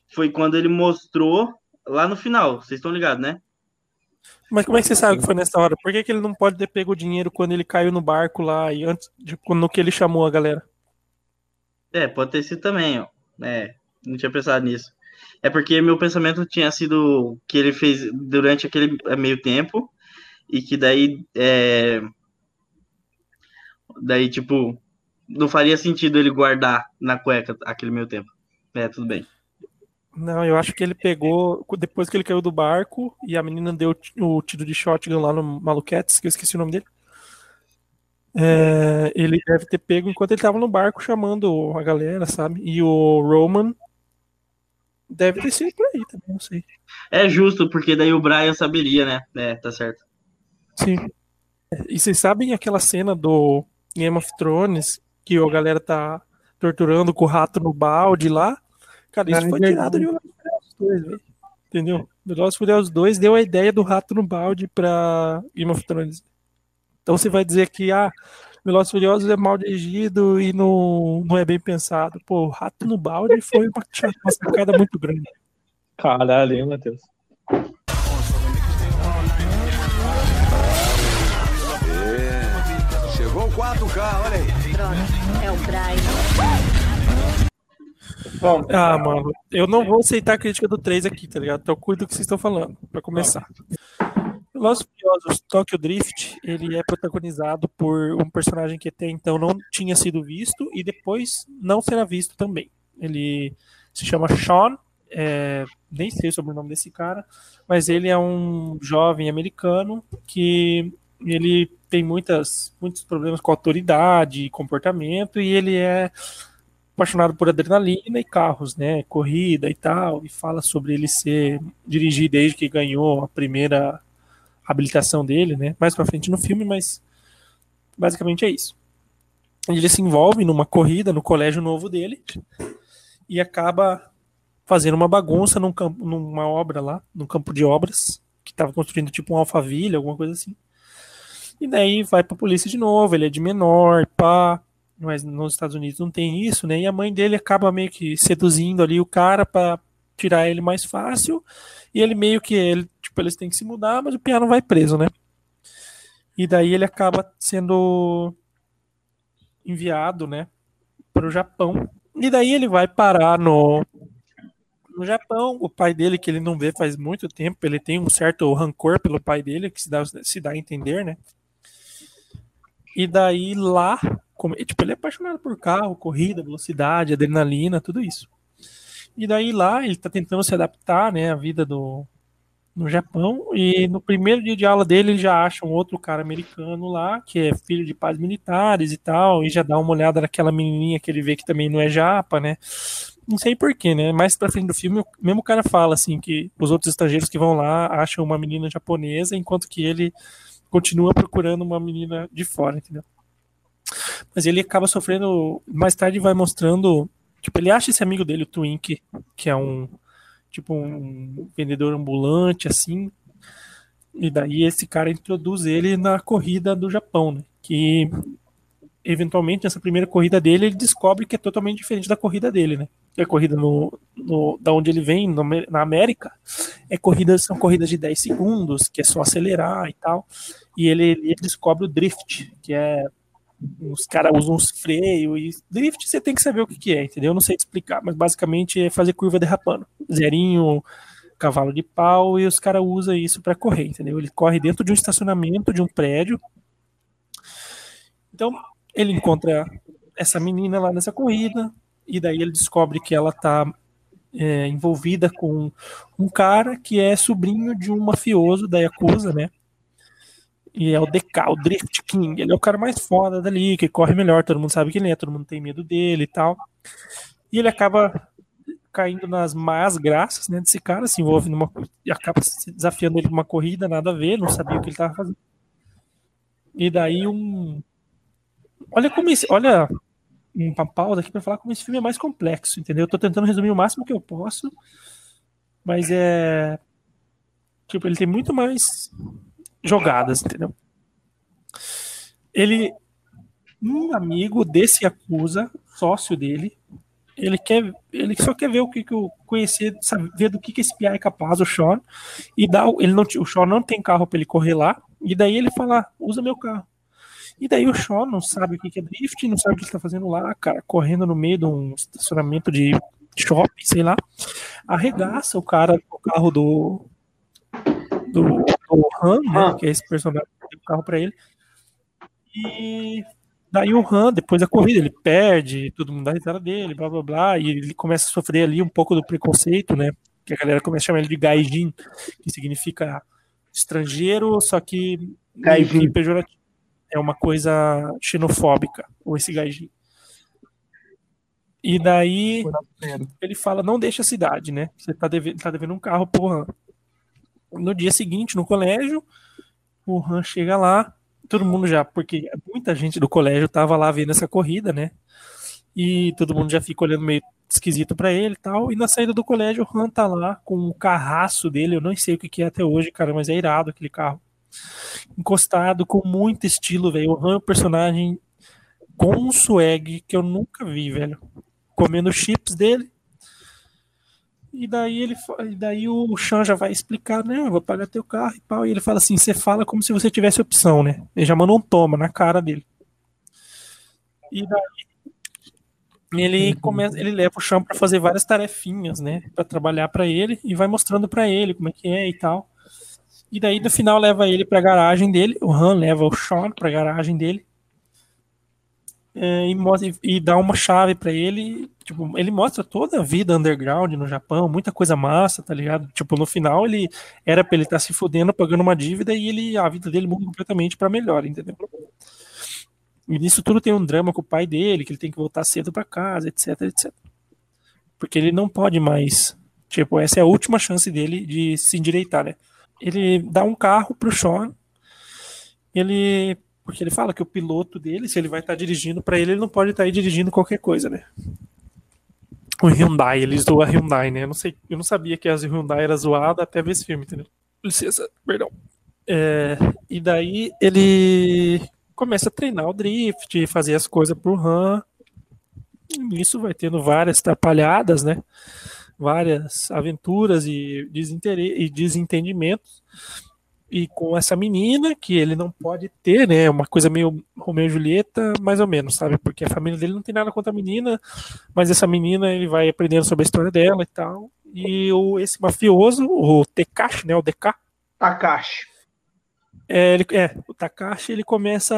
Foi quando ele mostrou lá no final. Vocês estão ligados, né? Mas como é que você sabe que foi nessa hora? Por que, que ele não pode ter pego o dinheiro quando ele caiu no barco lá e antes de quando que ele chamou a galera? É, pode ter sido também, ó. É, não tinha pensado nisso. É porque meu pensamento tinha sido que ele fez durante aquele meio tempo e que daí, é, daí tipo, não faria sentido ele guardar na cueca aquele meio tempo. É, tudo bem. Não, eu acho que ele pegou depois que ele caiu do barco e a menina deu o tiro de shotgun lá no Maluquetes, que eu esqueci o nome dele. É, ele deve ter pego enquanto ele tava no barco chamando a galera, sabe? E o Roman deve ter sido por aí também, não sei. É justo, porque daí o Brian saberia, né? É, tá certo. Sim. E vocês sabem aquela cena do Game of Thrones que a galera tá torturando com o rato no balde lá? Cara, isso foi tirado de Velozes Furiosos 2, velho. Entendeu? Velozes Furiosos 2 deu a ideia do rato no balde pra Game of Thrones. Então você vai dizer que, ah, Velozes Furiosos é mal dirigido e não, não é bem pensado. Pô, o rato no balde foi uma, uma sacada muito grande. Caralho, hein, Matheus? É. Chegou o 4K, olha aí. Pronto, é o Brian. Bom, Ah, mano, eu não vou aceitar a crítica do 3 aqui, tá ligado? Então cuido do que vocês estão falando, pra começar. E Furiosos Tokyo Drift, ele é protagonizado por um personagem que até então não tinha sido visto e depois não será visto também. Ele se chama Sean, é, nem sei o sobrenome desse cara, mas ele é um jovem americano que ele tem muitas, muitos problemas com autoridade e comportamento e ele é apaixonado por adrenalina e carros, né? Corrida e tal, e fala sobre ele ser dirigir desde que ganhou a primeira habilitação dele, né? Mais pra frente no filme, mas basicamente é isso. Ele se envolve numa corrida no colégio novo dele e acaba fazendo uma bagunça num campo, numa obra lá, num campo de obras, que estava construindo tipo um alfaville, alguma coisa assim. E daí vai pra polícia de novo, ele é de menor, pá, mas nos Estados Unidos não tem isso, né? E a mãe dele acaba meio que seduzindo ali o cara para tirar ele mais fácil. E ele meio que ele, tipo, eles têm que se mudar, mas o piano vai preso, né? E daí ele acaba sendo enviado, né, para o Japão. E daí ele vai parar no no Japão, o pai dele, que ele não vê faz muito tempo, ele tem um certo rancor pelo pai dele, que se dá, se dá a entender, né? E daí lá, como, tipo, ele é apaixonado por carro, corrida, velocidade, adrenalina, tudo isso. E daí lá ele tá tentando se adaptar, né, à vida do no Japão e no primeiro dia de aula dele ele já acha um outro cara americano lá, que é filho de pais militares e tal, e já dá uma olhada naquela menininha que ele vê que também não é japa, né? Não sei porquê, né? Mais pra frente do filme, o mesmo cara fala assim que os outros estrangeiros que vão lá acham uma menina japonesa, enquanto que ele continua procurando uma menina de fora, entendeu? Mas ele acaba sofrendo. Mais tarde vai mostrando. Tipo, ele acha esse amigo dele, o Twink, que é um. Tipo, um vendedor ambulante, assim. E daí esse cara introduz ele na corrida do Japão, né? Que eventualmente nessa primeira corrida dele ele descobre que é totalmente diferente da corrida dele, né? Que a corrida no, no da onde ele vem, no, na América, é corridas são corridas de 10 segundos, que é só acelerar e tal. E ele, ele descobre o drift, que é os caras usam uns freios e drift você tem que saber o que, que é, entendeu? Eu não sei explicar, mas basicamente é fazer curva derrapando. Zerinho, cavalo de pau e os caras usam isso para correr, entendeu? Ele corre dentro de um estacionamento de um prédio. Então, ele encontra essa menina lá nessa corrida e daí ele descobre que ela tá é, envolvida com um cara que é sobrinho de um mafioso da Yakuza, né? E é o DK, o Drift King. Ele é o cara mais foda dali, que corre melhor, todo mundo sabe quem ele é, todo mundo tem medo dele e tal. E ele acaba caindo nas más graças, né, desse cara, se envolve numa e acaba desafiando ele numa corrida, nada a ver, não sabia o que ele tava fazendo. E daí um Olha como esse, olha uma pausa aqui para falar como esse filme é mais complexo, entendeu? Eu tô tentando resumir o máximo que eu posso, mas é tipo, ele tem muito mais jogadas, entendeu? Ele um amigo desse acusa, sócio dele, ele quer, ele só quer ver o que, que eu conhecer, saber do que, que esse piá é capaz, o Sean, e dá, ele não, o Sean não tem carro para ele correr lá, e daí ele fala, usa meu carro. E daí o Sean não sabe o que é drift, não sabe o que ele tá fazendo lá, cara, correndo no meio de um estacionamento de shopping, sei lá, arregaça o cara o carro do do, do Han, né, que é esse personagem que tem o carro para ele. E daí o Han, depois da corrida, ele perde, todo mundo dá risada dele, blá blá blá, e ele começa a sofrer ali um pouco do preconceito, né? Que a galera começa a chamar ele de gaijin, que significa estrangeiro, só que pejorativo. É uma coisa xenofóbica, ou esse gaijin. E daí ele fala, não deixa a cidade, né? Você tá devendo, tá devendo um carro pro Han. No dia seguinte, no colégio, o Han chega lá, todo mundo já, porque muita gente do colégio tava lá vendo essa corrida, né? E todo mundo já fica olhando meio esquisito para ele e tal. E na saída do colégio, o Han tá lá com o carraço dele, eu não sei o que, é até hoje, cara, mas é irado aquele carro. Encostado, com muito estilo, velho. O Han é um personagem com um swag que eu nunca vi, velho. Comendo chips dele, e daí ele e daí o Chan já vai explicar, né? Eu vou pagar teu carro e pau. E ele fala assim: você fala como se você tivesse opção, né? Ele já manda um toma na cara dele. E daí ele começa, ele leva o Chan para fazer várias tarefinhas, né? Para trabalhar para ele e vai mostrando para ele como é que é e tal. E daí no final leva ele para a garagem dele. O Han leva o Sean para a garagem dele é, e, e, dá uma chave para ele. Tipo, ele mostra toda a vida underground no Japão, muita coisa massa, tá ligado? Tipo, no final ele era pra ele estar tá se fudendo, pagando uma dívida e ele a vida dele muda completamente para melhor, entendeu? E nisso tudo tem um drama com o pai dele, que ele tem que voltar cedo para casa, etc, etc. Porque ele não pode mais. Tipo, essa é a última chance dele de se endireitar, né? Ele dá um carro pro Sean. Ele porque ele fala que o piloto dele, se ele vai estar tá dirigindo, para ele, ele não pode estar tá aí dirigindo qualquer coisa, né? O Hyundai, ele zoa a Hyundai, né? Eu não, sei, eu não sabia que a Hyundai era zoada até ver esse filme, entendeu? Licença, perdão. É, e daí ele começa a treinar o drift, fazer as coisas pro Han. Isso vai tendo várias atrapalhadas, né? Várias aventuras e, e desentendimentos. E com essa menina, que ele não pode ter, né? Uma coisa meio Romeu e Julieta, mais ou menos, sabe? Porque a família dele não tem nada contra a menina, mas essa menina ele vai aprendendo sobre a história dela e tal. E o, esse mafioso, o Tekashi, né? O DK. Takashi. É, ele, é, o Takashi ele começa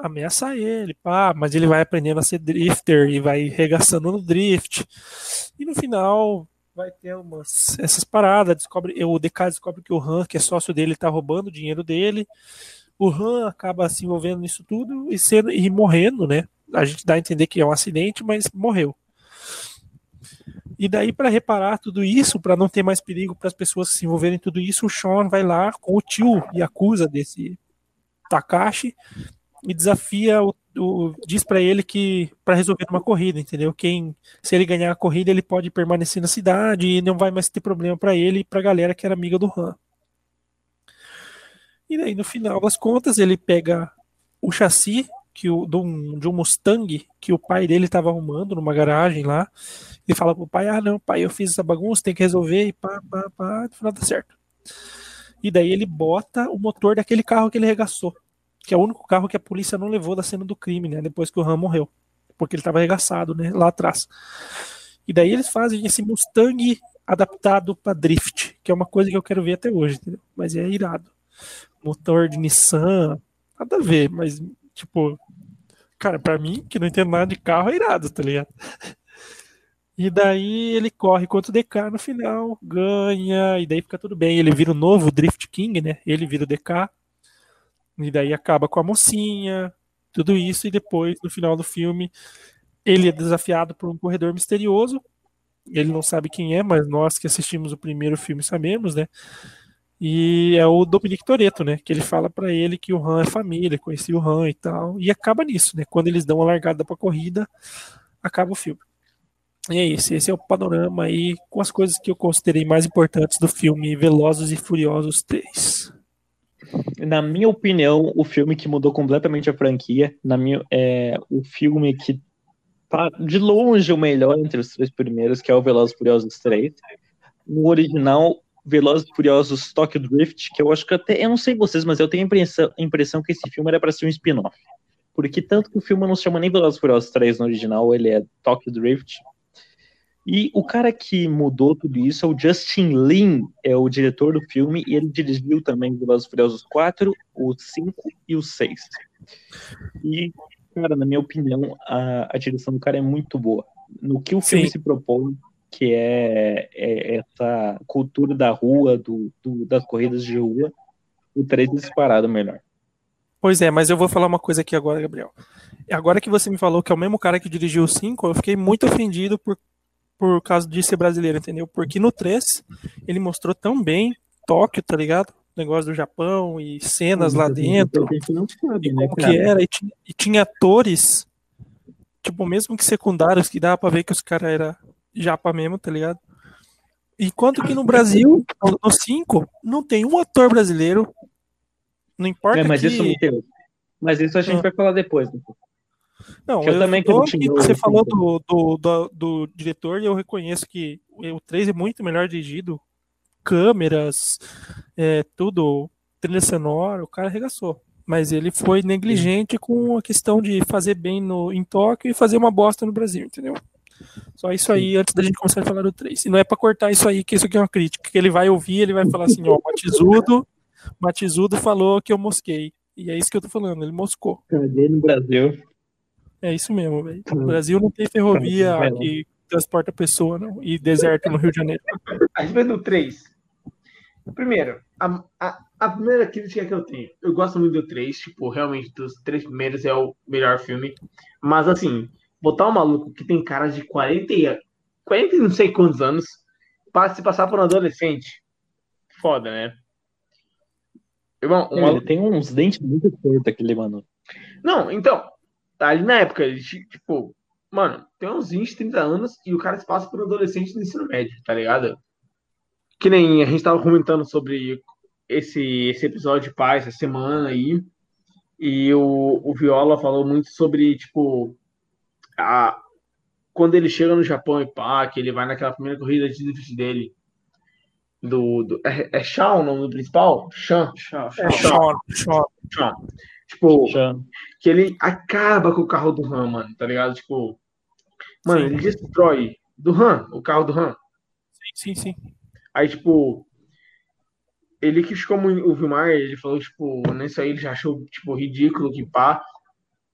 a ameaçar ele, pá, mas ele vai aprendendo a ser drifter e vai regaçando no drift. E no final vai ter umas essas paradas, descobre, o DK descobre que o Han, que é sócio dele, tá roubando o dinheiro dele. O Han acaba se envolvendo nisso tudo e sendo e morrendo, né? A gente dá a entender que é um acidente, mas morreu. E daí para reparar tudo isso, para não ter mais perigo para as pessoas se envolverem em tudo isso, o Sean vai lá com o tio e acusa desse Takashi e desafia o, o diz para ele que para resolver uma corrida, entendeu? Quem se ele ganhar a corrida, ele pode permanecer na cidade e não vai mais ter problema para ele e para a galera que era amiga do Han. E daí no final das contas, ele pega o chassi que o, de, um, de um Mustang que o pai dele estava arrumando numa garagem lá. E fala pro pai: Ah, não, pai, eu fiz essa bagunça, tem que resolver. E pá, pá, pá, no final dá certo. E daí ele bota o motor daquele carro que ele regaçou que é o único carro que a polícia não levou da cena do crime, né? Depois que o Ram morreu, porque ele estava arregaçado, né? Lá atrás. E daí eles fazem esse Mustang adaptado para drift, que é uma coisa que eu quero ver até hoje, entendeu? Mas é irado. Motor de Nissan, nada a ver, mas tipo, cara, para mim que não entendo nada de carro é irado, tá ligado? E daí ele corre contra o DK no final, ganha, e daí fica tudo bem. Ele vira o novo Drift King, né? Ele vira o DK. E daí acaba com a mocinha, tudo isso, e depois, no final do filme, ele é desafiado por um corredor misterioso. Ele não sabe quem é, mas nós que assistimos o primeiro filme sabemos, né? E é o Dominique Toretto, né? Que ele fala para ele que o Han é família, conhecia o Han e tal. E acaba nisso, né? Quando eles dão a largada pra corrida, acaba o filme. E é isso, esse é o panorama aí com as coisas que eu considerei mais importantes do filme Velozes e Furiosos 3 na minha opinião, o filme que mudou completamente a franquia, na minha, é o filme que tá de longe o melhor entre os três primeiros, que é o Velozes Furiosos 3. No original, Velozes Furiosos Tokyo Drift, que eu acho que até, eu não sei vocês, mas eu tenho a impressão, a impressão que esse filme era para ser um spin-off. Porque tanto que o filme não se chama nem Velozes Furiosos 3 no original, ele é Tokyo Drift, e o cara que mudou tudo isso é o Justin Lin, é o diretor do filme, e ele dirigiu também Velozes Furiosos 4, o 5 e o 6. E, cara, na minha opinião, a, a direção do cara é muito boa. No que o filme Sim. se propõe, que é, é, essa cultura da rua, do, do, das corridas de rua, o 3 é disparado melhor. Pois é, mas eu vou falar uma coisa aqui agora, Gabriel. Agora que você me falou que é o mesmo cara que dirigiu o 5, eu fiquei muito ofendido por por causa de ser brasileiro, entendeu? Porque no 3 ele mostrou tão bem Tóquio, tá ligado? negócio do Japão e cenas lá dentro. Sabe, né, como que era. E tinha, e tinha, atores, tipo, mesmo que secundários, que dava pra ver que os caras eram japa mesmo, tá ligado? Enquanto que no Brasil, no 5, não tem um ator brasileiro. Não importa. É, mas, que... isso, mas isso a gente ah. vai falar depois. Né? Não, eu, eu também que você falou do, do, do, do, diretor e eu reconheço que o 3 é muito melhor dirigido. Câmeras, é, tudo, trilha sonora, o cara arregaçou. Mas ele foi negligente com a questão de fazer bem no, em Tóquio e fazer uma bosta no Brasil, entendeu? Só isso aí antes da gente começar a falar do 3. E não é para cortar isso aí, que isso aqui é uma crítica. Que ele vai ouvir, ele vai falar assim, ó, Matizudo, Matizudo falou que eu mosquei. E é isso que eu tô falando, ele moscou. Cadê no Brasil? É isso mesmo, velho. O Brasil não tem ferrovia que transporta pessoa, não. E deserto no Rio de Janeiro. A respeito do 3. Primeiro, a, a, a, primeira crítica que eu tenho. Eu gosto muito do 3, tipo, realmente, dos três primeiros é o melhor filme. Mas, assim, botar um maluco que tem cara de 40, 40 não sei quantos anos para se passar por um adolescente. Foda, né? Irmão, um Ele tem uns dentes muito tortos, aquele mano. Não, então, ali na época, ele, tipo, mano, tem uns 20, 30 anos e o cara se passa por um adolescente do ensino médio, tá ligado? Que nem a gente tava comentando sobre esse, esse episódio de paz essa semana aí. E o, o Viola falou muito sobre, tipo, a, quando ele chega no Japão e pá, que ele vai naquela primeira corrida de drift dele. Do, do, é, é Shawn o nome do principal? É. Sean, Sean. Tipo, Já. que ele acaba com o carro do Han, mano, tá ligado? Tipo, mano, Sim. ele destrói do Han, o carro do Han. Sim, sim, sim. Aí, tipo, ele que ficou muito, o Vilmar, ele falou, tipo, nisso aí ele já achou, tipo, ridículo que pá.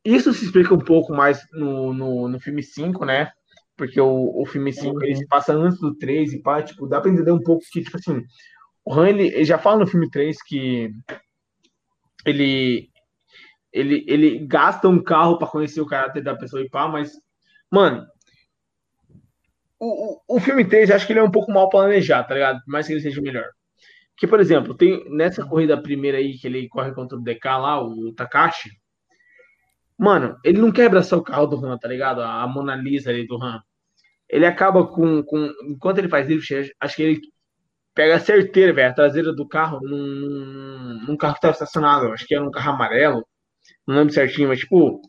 Isso se explica um pouco mais no, no, no filme 5, né? Porque o, o filme 5 ele se passa antes do 3 e pá, tipo, dá pra entender um pouco que, tipo assim, o Han, ele, ele já fala no filme 3 que ele, ele, ele gasta um carro pra conhecer o caráter da pessoa e pá, mas, mano, o, o, o filme 3, eu acho que ele é um pouco mal planejado, tá ligado? Por mais que ele seja melhor. Que, por exemplo, tem nessa corrida primeira aí que ele corre contra o DK lá, o Takashi. Mano, ele não quebra só o carro do Han, tá ligado? A Mona Lisa ali do Han. Ele acaba com. com enquanto ele faz drift, acho que ele pega a certeira, velho, a traseira do carro num, num carro que tava estacionado. Acho que era um carro amarelo. Não lembro certinho, mas tipo,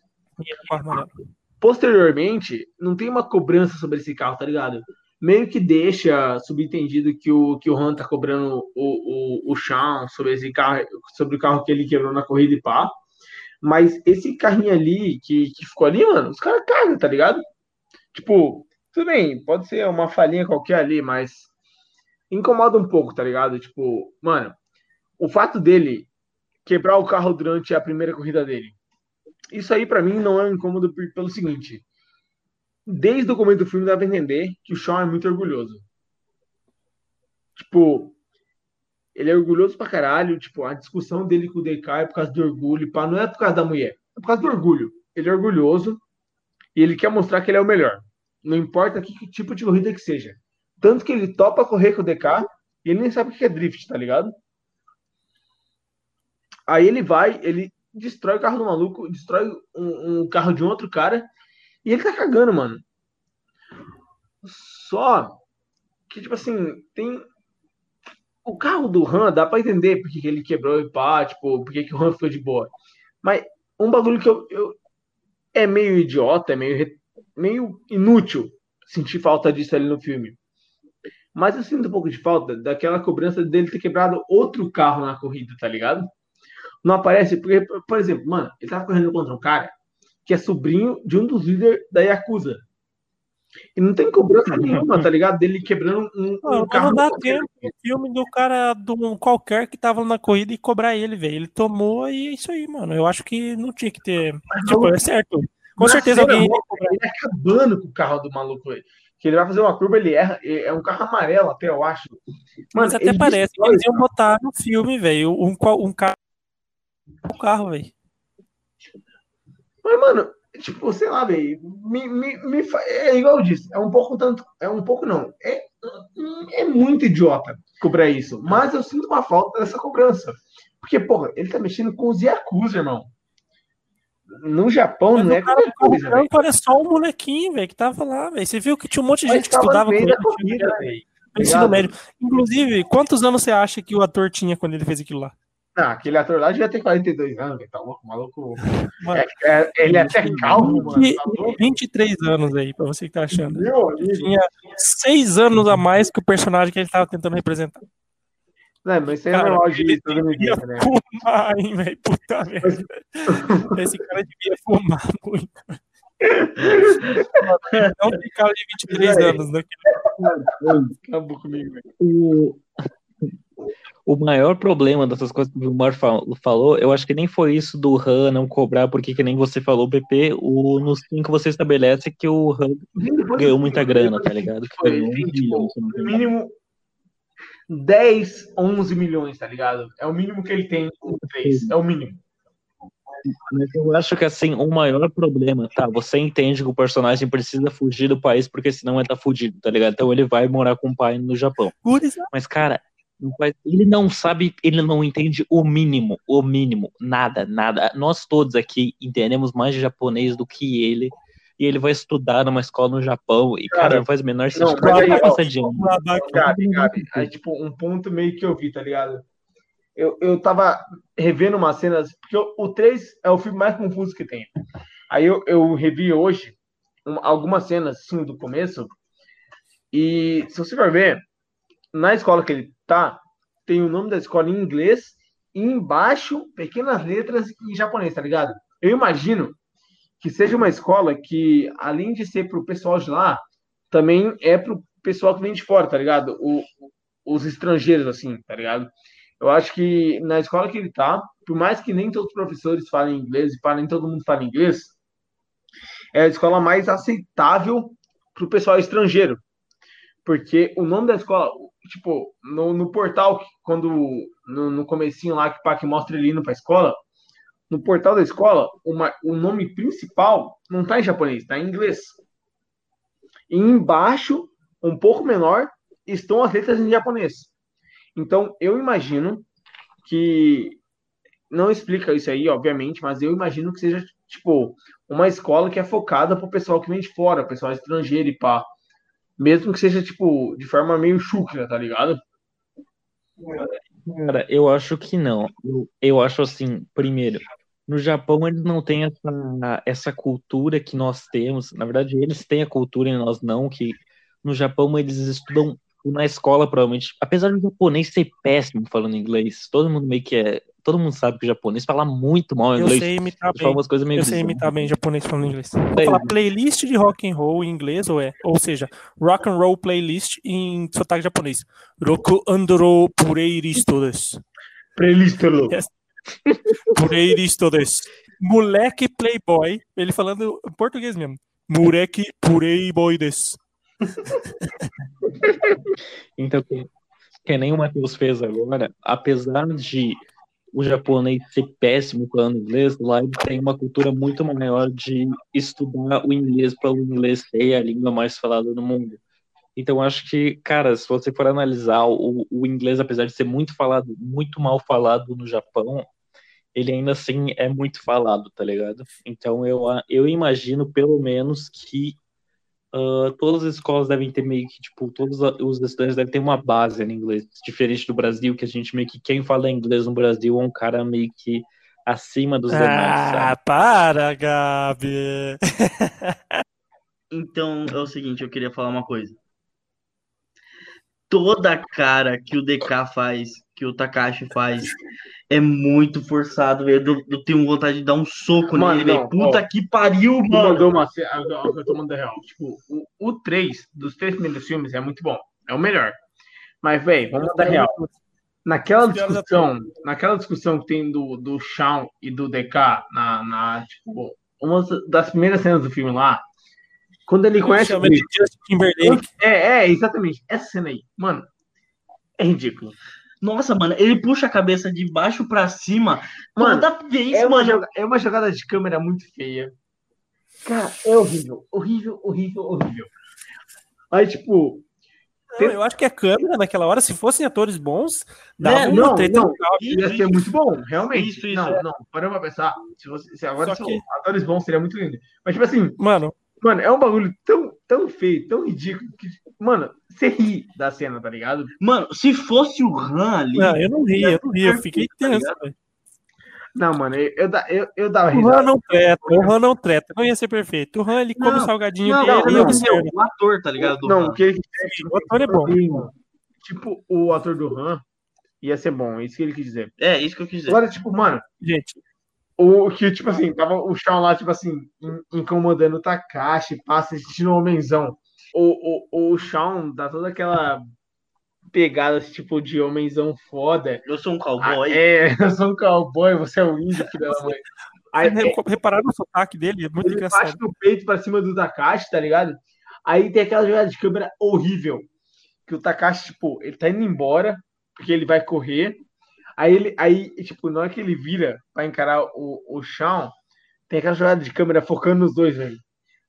posteriormente, não tem uma cobrança sobre esse carro, tá ligado? Meio que deixa subentendido que o, que o Han tá cobrando o, o, o Sean sobre esse carro, sobre o carro que ele quebrou na corrida e pá. Mas esse carrinho ali, que, que ficou ali, mano, os caras cagam, tá ligado? Tipo, tudo bem, pode ser uma falhinha qualquer ali, mas incomoda um pouco, tá ligado? Tipo, mano, o fato dele quebrar o carro durante a primeira corrida dele, isso aí pra mim não é um incômodo pelo seguinte. Desde o começo do filme dá pra entender que o Sean é muito orgulhoso. Tipo, ele é orgulhoso pra caralho, tipo, a discussão dele com o DK é por causa do orgulho, pá, não é por causa da mulher, é por causa do orgulho. Ele é orgulhoso e ele quer mostrar que ele é o melhor. Não importa que, que tipo de corrida que seja. Tanto que ele topa correr com o DK e ele nem sabe o que é drift, tá ligado? Aí ele vai, ele destrói o carro do maluco, destrói um, um carro de um outro cara e ele tá cagando, mano. Só que, tipo assim, tem. O carro do Han dá pra entender porque que ele quebrou e pá, tipo, porque que o Han ficou de boa. Mas um bagulho que eu, eu- é meio idiota, é meio, meio inútil sentir falta disso ali no filme. Mas eu sinto um pouco de falta daquela cobrança dele ter quebrado outro carro na corrida, tá ligado? Não aparece, porque, por exemplo, mano, ele tava correndo contra um cara que é sobrinho de um dos líderes da Yakuza. E não tem cobrança nenhuma, tá ligado? Dele quebrando um, um Mano, carro. não dá tempo o filme do cara do um qualquer que tava na corrida e cobrar ele, velho. Ele tomou e é isso aí, mano. Eu acho que não tinha que ter. Tipo, é certo. Com certeza alguém. mano, Ele é acabando com o carro do maluco aí. Que ele vai fazer uma curva, ele erra. É um carro amarelo até, eu acho. Mas até parece que eles iam botar no filme, velho. Um, um carro. Um carro, velho. Mas, mano, tipo, sei lá, velho. Me, me, me É igual eu disse, é um pouco tanto. É um pouco não. É, é muito idiota cobrar isso. Mas eu sinto uma falta dessa cobrança. Porque, porra, ele tá mexendo com os Yakuza, irmão. No Japão Mas não é o cara carro coisa, velho. era só um molequinho, velho, que tava lá, velho. Você viu que tinha um monte de Mas gente que estudava com ele corrida, no ensino médio. Inclusive, quantos anos você acha que o ator tinha quando ele fez aquilo lá? Ah, aquele ator lá devia ter 42 anos, velho. Tá louco, maluco. Mano, É, é- ele é até calmo, mano. vinte- Tá louco? 23 anos aí, pra você que tá achando. Meu amigo. Tinha seis anos a mais que o personagem que ele tava tentando representar. Não, mas isso aí é Cara, normal de ele todo mundo, né? fumar, hein, velho? Puta merda. Esse cara devia fumar muito. Não tem cara de 23 anos, né? Acabou comigo, velho. O, o maior problema dessas coisas que o Vilmar fal- falou, eu acho que nem foi isso do Han não cobrar, porque que nem você falou, BP, o, no 5 você estabelece que o Han ganhou muita grana, tá ligado? Que Foi, foi um tem, bilhão, tipo, mínimo 10, 11 milhões, tá ligado? É o mínimo que ele tem com 3. É o mínimo. Mas eu acho que assim, o maior problema, tá? Você entende que o personagem precisa fugir do país, porque senão ele tá fudido, tá ligado? Então ele vai morar com o pai no Japão. Mas, cara, não faz- ele não sabe, ele não entende o mínimo, o mínimo, nada, nada. Nós todos aqui entendemos mais de japonês do que ele, e ele vai estudar numa escola no Japão, e, cara, Cara, não faz o menor não, sentido. mas aí, vai ó, passar de ano. Gabi, Gabi. Aí, tipo, um ponto meio que eu vi, tá ligado? eu, eu tava revendo umas cenas, porque o, o 3 é o filme mais confuso que tem. Aí eu, eu revi hoje um- algumas cenas, assim, do começo, e se você for ver, na escola que ele tá, tem o nome da escola em inglês e embaixo, pequenas letras em japonês, tá ligado? Eu imagino que seja uma escola que, além de ser pro pessoal de lá, também é pro pessoal que vem de fora, tá ligado? O- os estrangeiros, assim, tá ligado? Eu acho que na escola que ele tá, por mais que nem todos os professores falem inglês e nem todo mundo fale inglês, é a escola mais aceitável pro pessoal estrangeiro. Porque o nome da escola, tipo, no, no portal, quando no, no comecinho lá que o Pac mostra ele indo pra escola, no portal da escola, uma, o nome principal não tá em japonês, tá em inglês. E embaixo, um pouco menor, estão as letras em japonês. Então, eu imagino que não explica isso aí, obviamente, mas eu imagino que seja tipo uma escola que é focada pro pessoal que vem de fora, pessoal estrangeiro e pá. Mesmo que seja tipo de forma meio chucra, tá ligado? Cara, eu acho que não. Eu, acho assim, primeiro, no Japão eles não têm essa, essa cultura que nós temos. Na verdade, eles têm a cultura e nós não, que no Japão eles estudam na escola, provavelmente. Apesar do japonês ser péssimo falando inglês, todo mundo meio que é. Todo mundo sabe que o japonês fala muito mal Eu inglês. sei imitar bem. umas coisas meio Eu sei imitar bem japonês falando inglês. Vou falar playlist de rock and roll em inglês, ou é? Ou seja, rock and roll playlist em sotaque japonês. Roku andro pureiristo desu. Playlist, louco. Pureiristo desu. Moleque playboy. Ele falando em português mesmo. Moleque playboy. Então, que, nem o Matheus fez agora, apesar de o japonês ser péssimo falando inglês, lá ele tem uma cultura muito maior de estudar o inglês pelo inglês ser a língua mais falada no mundo. Então, acho que, cara, se você for analisar o, o inglês, apesar de ser muito falado, muito mal falado no Japão, ele ainda assim é muito falado, tá ligado? Então, eu, eu imagino, pelo menos, que ah, todas as escolas devem ter meio que, tipo, todos os estudantes devem ter uma base em inglês, diferente do Brasil, que a gente meio que, quem fala inglês no Brasil é um cara meio que acima dos demais, Ah, sabe? para, Gabi. Então é o seguinte, eu queria falar uma coisa. Toda a cara que o DK faz, que o Takashi faz, é muito forçado, velho. Eu, eu tenho vontade de dar um soco Mano, nele, velho. Puta ó. que pariu, mano. mandou uma eu tô mandando real. Tipo, o, o 3 dos três primeiros filmes é muito bom. É o melhor. Mas, velho, vamos mandar real. Naquela discussão, naquela discussão que tem do, do Shawn e do DK na, na, tipo, uma das primeiras cenas do filme lá, quando ele conhece o Chama de Chris, Justin Timberlake. é, é, exatamente, essa cena aí, mano, é ridículo. Nossa, mano, ele puxa a cabeça de baixo pra cima Mano, toda vez, É uma, mano. joga- é uma jogada de câmera muito feia. Cara, é horrível, horrível, horrível, horrível. Aí, tipo, Não, eu acho que a câmera naquela hora, se fossem atores bons, dava uma não, treta não, ia ser muito bom, realmente. Isso, isso, não, é. não, paramos pra pensar. Se, você, se agora Só são que- atores bons, seria muito lindo. Mas, tipo assim, Mano, mano, é um bagulho tão, tão feio, tão ridículo, que, mano, você ri da cena, tá ligado? Mano, se fosse o Han ali. não, eu não ri, eu não ri, eu fiquei Tá tenso. Não, mano, eu, eu, da- eu, eu dava O Han risada. não treta, o Han não treta, não ia ser perfeito. O Han, ele come Não, salgadinho Não, dele não, não, observa. o ator, tá ligado? do Não, o que ele O ator é bom. Tipo, o ator do Han ia ser bom, é isso que ele quis dizer. É, isso que eu quis dizer. Agora, tipo, mano, Gente, o que, tipo assim, tava o Shawn lá, tipo assim, in- incomodando o Takashi, passa assistindo o homenzão. O, o, o Shawn dá toda aquela pegada, tipo, de homenzão foda. Eu sou um Ah, cowboy. é, eu sou um cowboy, você é um índio, filho da mãe. Aí vocês re- repararam no sotaque dele? É muito ele engraçado. no peito pra cima do Takashi, tá ligado? Aí tem aquela jogada de câmera horrível. Que o Takashi, tipo, ele tá indo embora, porque ele vai correr. Aí ele, aí, tipo, na hora que ele vira pra encarar o, o Shawn, tem aquela jogada de câmera focando nos dois, velho.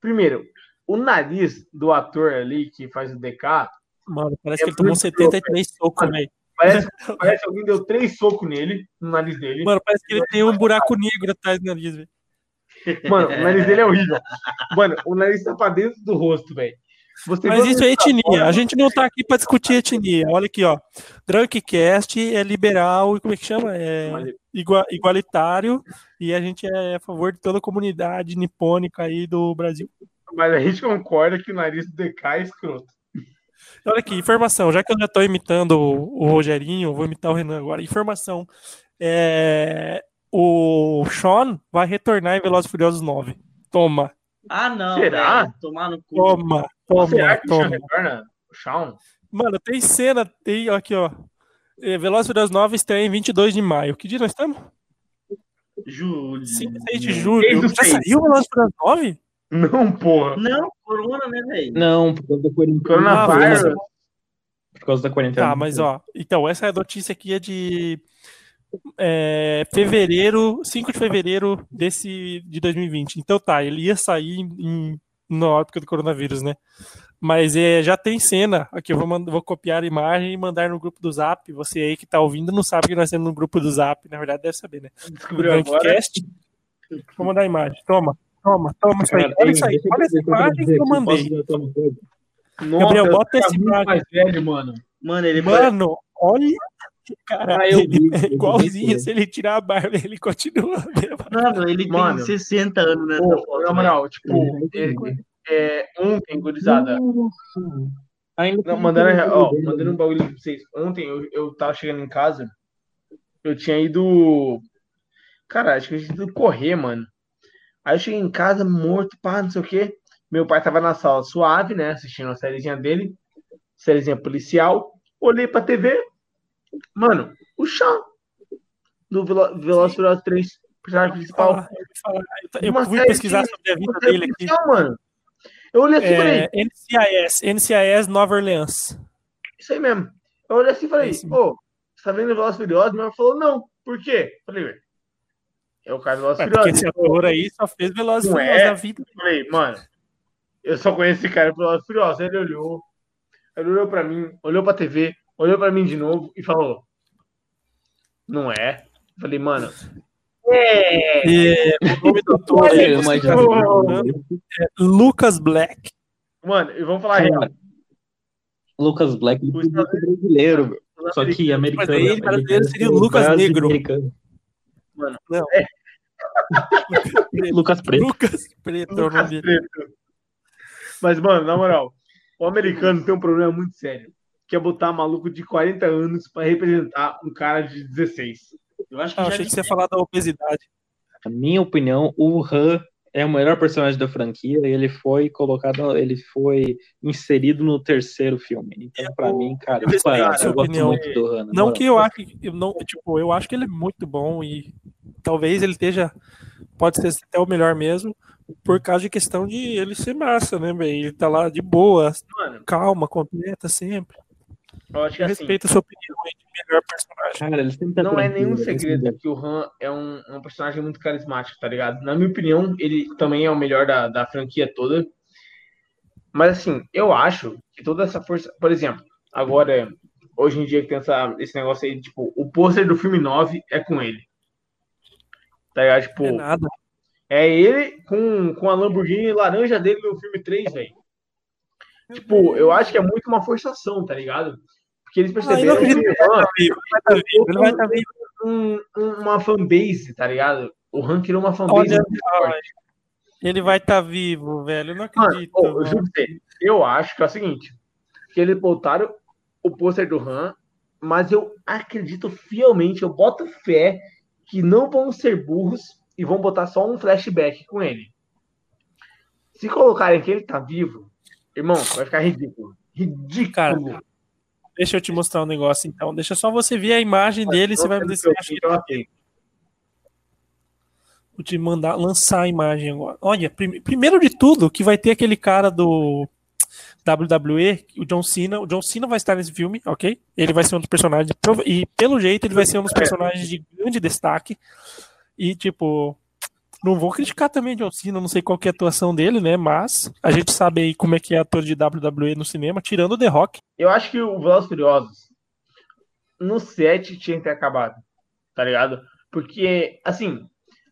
Primeiro, o nariz do ator ali que faz o DK Mano, parece É que ele tomou muito 73 socos, velho. parece, parece que alguém deu três socos nele, no nariz dele. Mano, parece que ele tem um buraco negro atrás do nariz, velho. Mano, o nariz dele é horrível. Mano, o nariz tá pra dentro do rosto, velho. Você Mas isso é etnia. A gente não tá aqui pra discutir etnia. Olha aqui, ó. Drunkcast é liberal e como é que chama? É igua- igualitário e a gente é a favor de toda a comunidade nipônica aí do Brasil. Mas a gente concorda que o nariz do DK é escroto. Olha aqui, informação. Já que eu já tô imitando o, Rogerinho, vou imitar o Renan agora. Informação. É, o Sean vai retornar em Velozes e Furiosos 9. Toma, Ah, não. Será? velho. Tomar no cu. toma, toma, Será que o Sean toma. retorna? O Sean? Mano, tem cena, tem aqui, ó. É, Velozes e Furiosos 9 estreia em 22 de maio. Que dia nós estamos? Julho. 5, 6 de julho. Já saiu o Velozes e Furiosos 9? Não, porra. Não, corona, né, velho? Não, por causa da quarentena. Coronavírus. Por causa da quarentena. Tá, mas ó, então essa notícia aqui é de é, fevereiro, 5 de fevereiro desse de 2020. Então tá, ele ia sair em, na época do coronavírus, né? Mas é, já tem cena. Aqui eu vou, mand- vou copiar a imagem e mandar no grupo do Zap. Você aí que tá ouvindo não sabe que nós temos no grupo do Zap. Na verdade, deve saber, né? Descobriu agora. Vou mandar a imagem. Toma, toma, toma isso aí. Olha isso aí. Olha essa imagem que eu mandei. Nossa, Gabriel, bota esse imagem. velho, mano. Mano, ele. Mano, olha. Cara, Ah, eu ele vi, é igualzinho. Se ele tirar a barba, ele continua. Mano, ele Mano. tem 60 anos nessa Pô, foto. na velho. moral, tipo, Uhum. é, é, ontem, gurizada. Ainda Não, mandando, ó, mandando um bagulho pra vocês. Ontem eu, eu tava chegando em casa, eu tinha ido. Cara, acho que eu tinha ido correr, mano. Aí eu cheguei em casa morto, pá, não sei o quê. Meu pai tava na sala suave, né? Assistindo a sériezinha dele, sériezinha policial. Olhei pra TV, mano, o chão do Velo- Furiosos 3, personagem principal. Falar, eu. Eu fui pesquisar sobre a vida dele aqui. mano. Eu olhei assim e falei, É, NCIS, NCIS Nova Orleans. Isso aí mesmo. Eu olhei assim e falei, É pô, você tá vendo Velozes e Furiosos? Meu irmão falou, não. Por quê? Falei, ué, é o cara do Velozes porque Furiosos. esse ator aí só fez Velozes Furiosos é? da vida. Falei, mano, eu só conheço esse cara pelo Velozes Furiosos. Ele olhou, ele olhou pra mim, olhou pra TV, olhou pra mim de novo e falou, não é? Falei, mano, é. E, o nome do ator eu falando, é Lucas Black. Mano, e vamos falar real. Lucas Black, ser brasileiro, meu. Os só que americano. aí, Ele brasileiro seria o Lucas Negro. americano. Não. É. Lucas Preto. Lucas Preto é o nome dele. Preto. Mas, mano, na moral, o americano tem um problema muito sério. Que é botar maluco de 40 anos pra representar um cara de 16. Eu acho que Ah, já achei que você ia falar da obesidade. Na minha opinião, o Han é o melhor personagem da franquia e ele foi colocado, ele foi inserido no terceiro filme. Então, pra mim, cara, eu respeito disparado, a sua eu gosto opinião. muito do Han. Não que eu acho, eu não, tipo, eu acho que ele é muito bom e talvez ele esteja, pode ser até o melhor mesmo, por causa de questão de ele ser massa, né, velho? Ele tá lá de boa, Mano, calma, completa sempre. Eu acho que assim, respeito a sua opinião aí de melhor personagem. Cara, ele sempre tá não é nenhum segredo que o Han é um, um personagem muito carismático, tá ligado? Na minha opinião, ele também é o melhor da, da franquia toda. Mas assim, eu acho que toda essa força. Por exemplo, agora, hoje em dia que tem essa, esse negócio aí, tipo, o pôster do filme 9 é com ele. Tá ligado? Tipo, É nada. É ele com, com a Lamborghini laranja dele no filme 3, velho. Tipo, eu acho que é muito uma forçação, tá ligado? Porque eles Ah, eu não perceberam acredito que vai estar vivo. Um, um- uma fanbase, tá ligado? O Han criou uma fanbase Olha. Ele vai estar vivo, velho. Eu não acredito. eu mano. pra você, eu acho que é o seguinte, que eles botaram o pôster do Han, mas eu acredito fielmente, eu boto fé que não vão ser burros e vão botar só um flashback com ele. Se colocarem que ele tá vivo, irmão, vai ficar ridículo. Ridículo. Cara, Deixa eu te mostrar um negócio então. Deixa só você ver a imagem dele e você vai me dizer se que Então, tá Vou te mandar lançar a imagem agora. Olha, prim- primeiro de tudo, que vai ter aquele cara do WWE, o John Cena. O John Cena vai estar nesse filme, ok? Ele vai ser um dos personagens. E pelo jeito, ele vai ser um dos personagens de grande destaque. E, tipo, não vou criticar também John Cena, não sei qual é a atuação dele, né? Mas a gente sabe aí como é que é ator de WWE no cinema, tirando o The Rock. Eu acho que o Velozes Furiosos no 7 tinha que ter acabado, tá ligado? Porque, assim,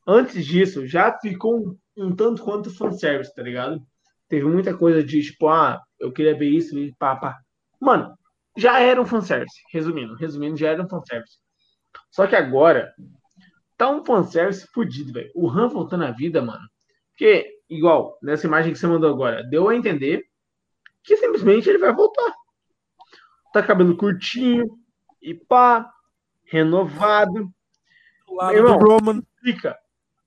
antes disso já ficou um, um tanto quanto fanservice, tá ligado? Teve muita coisa de, tipo, ah, eu queria ver isso e pá, pá. Mano, já era um fanservice. Resumindo, resumindo, já era um fanservice. Só que agora, tá um fanservice fudido, velho. O Han voltando à vida, mano. Porque, igual, nessa imagem que você mandou agora, deu a entender que simplesmente ele vai voltar. Tá cabelo curtinho e pá, renovado. Do lado Meu irmão, do Roman. Explica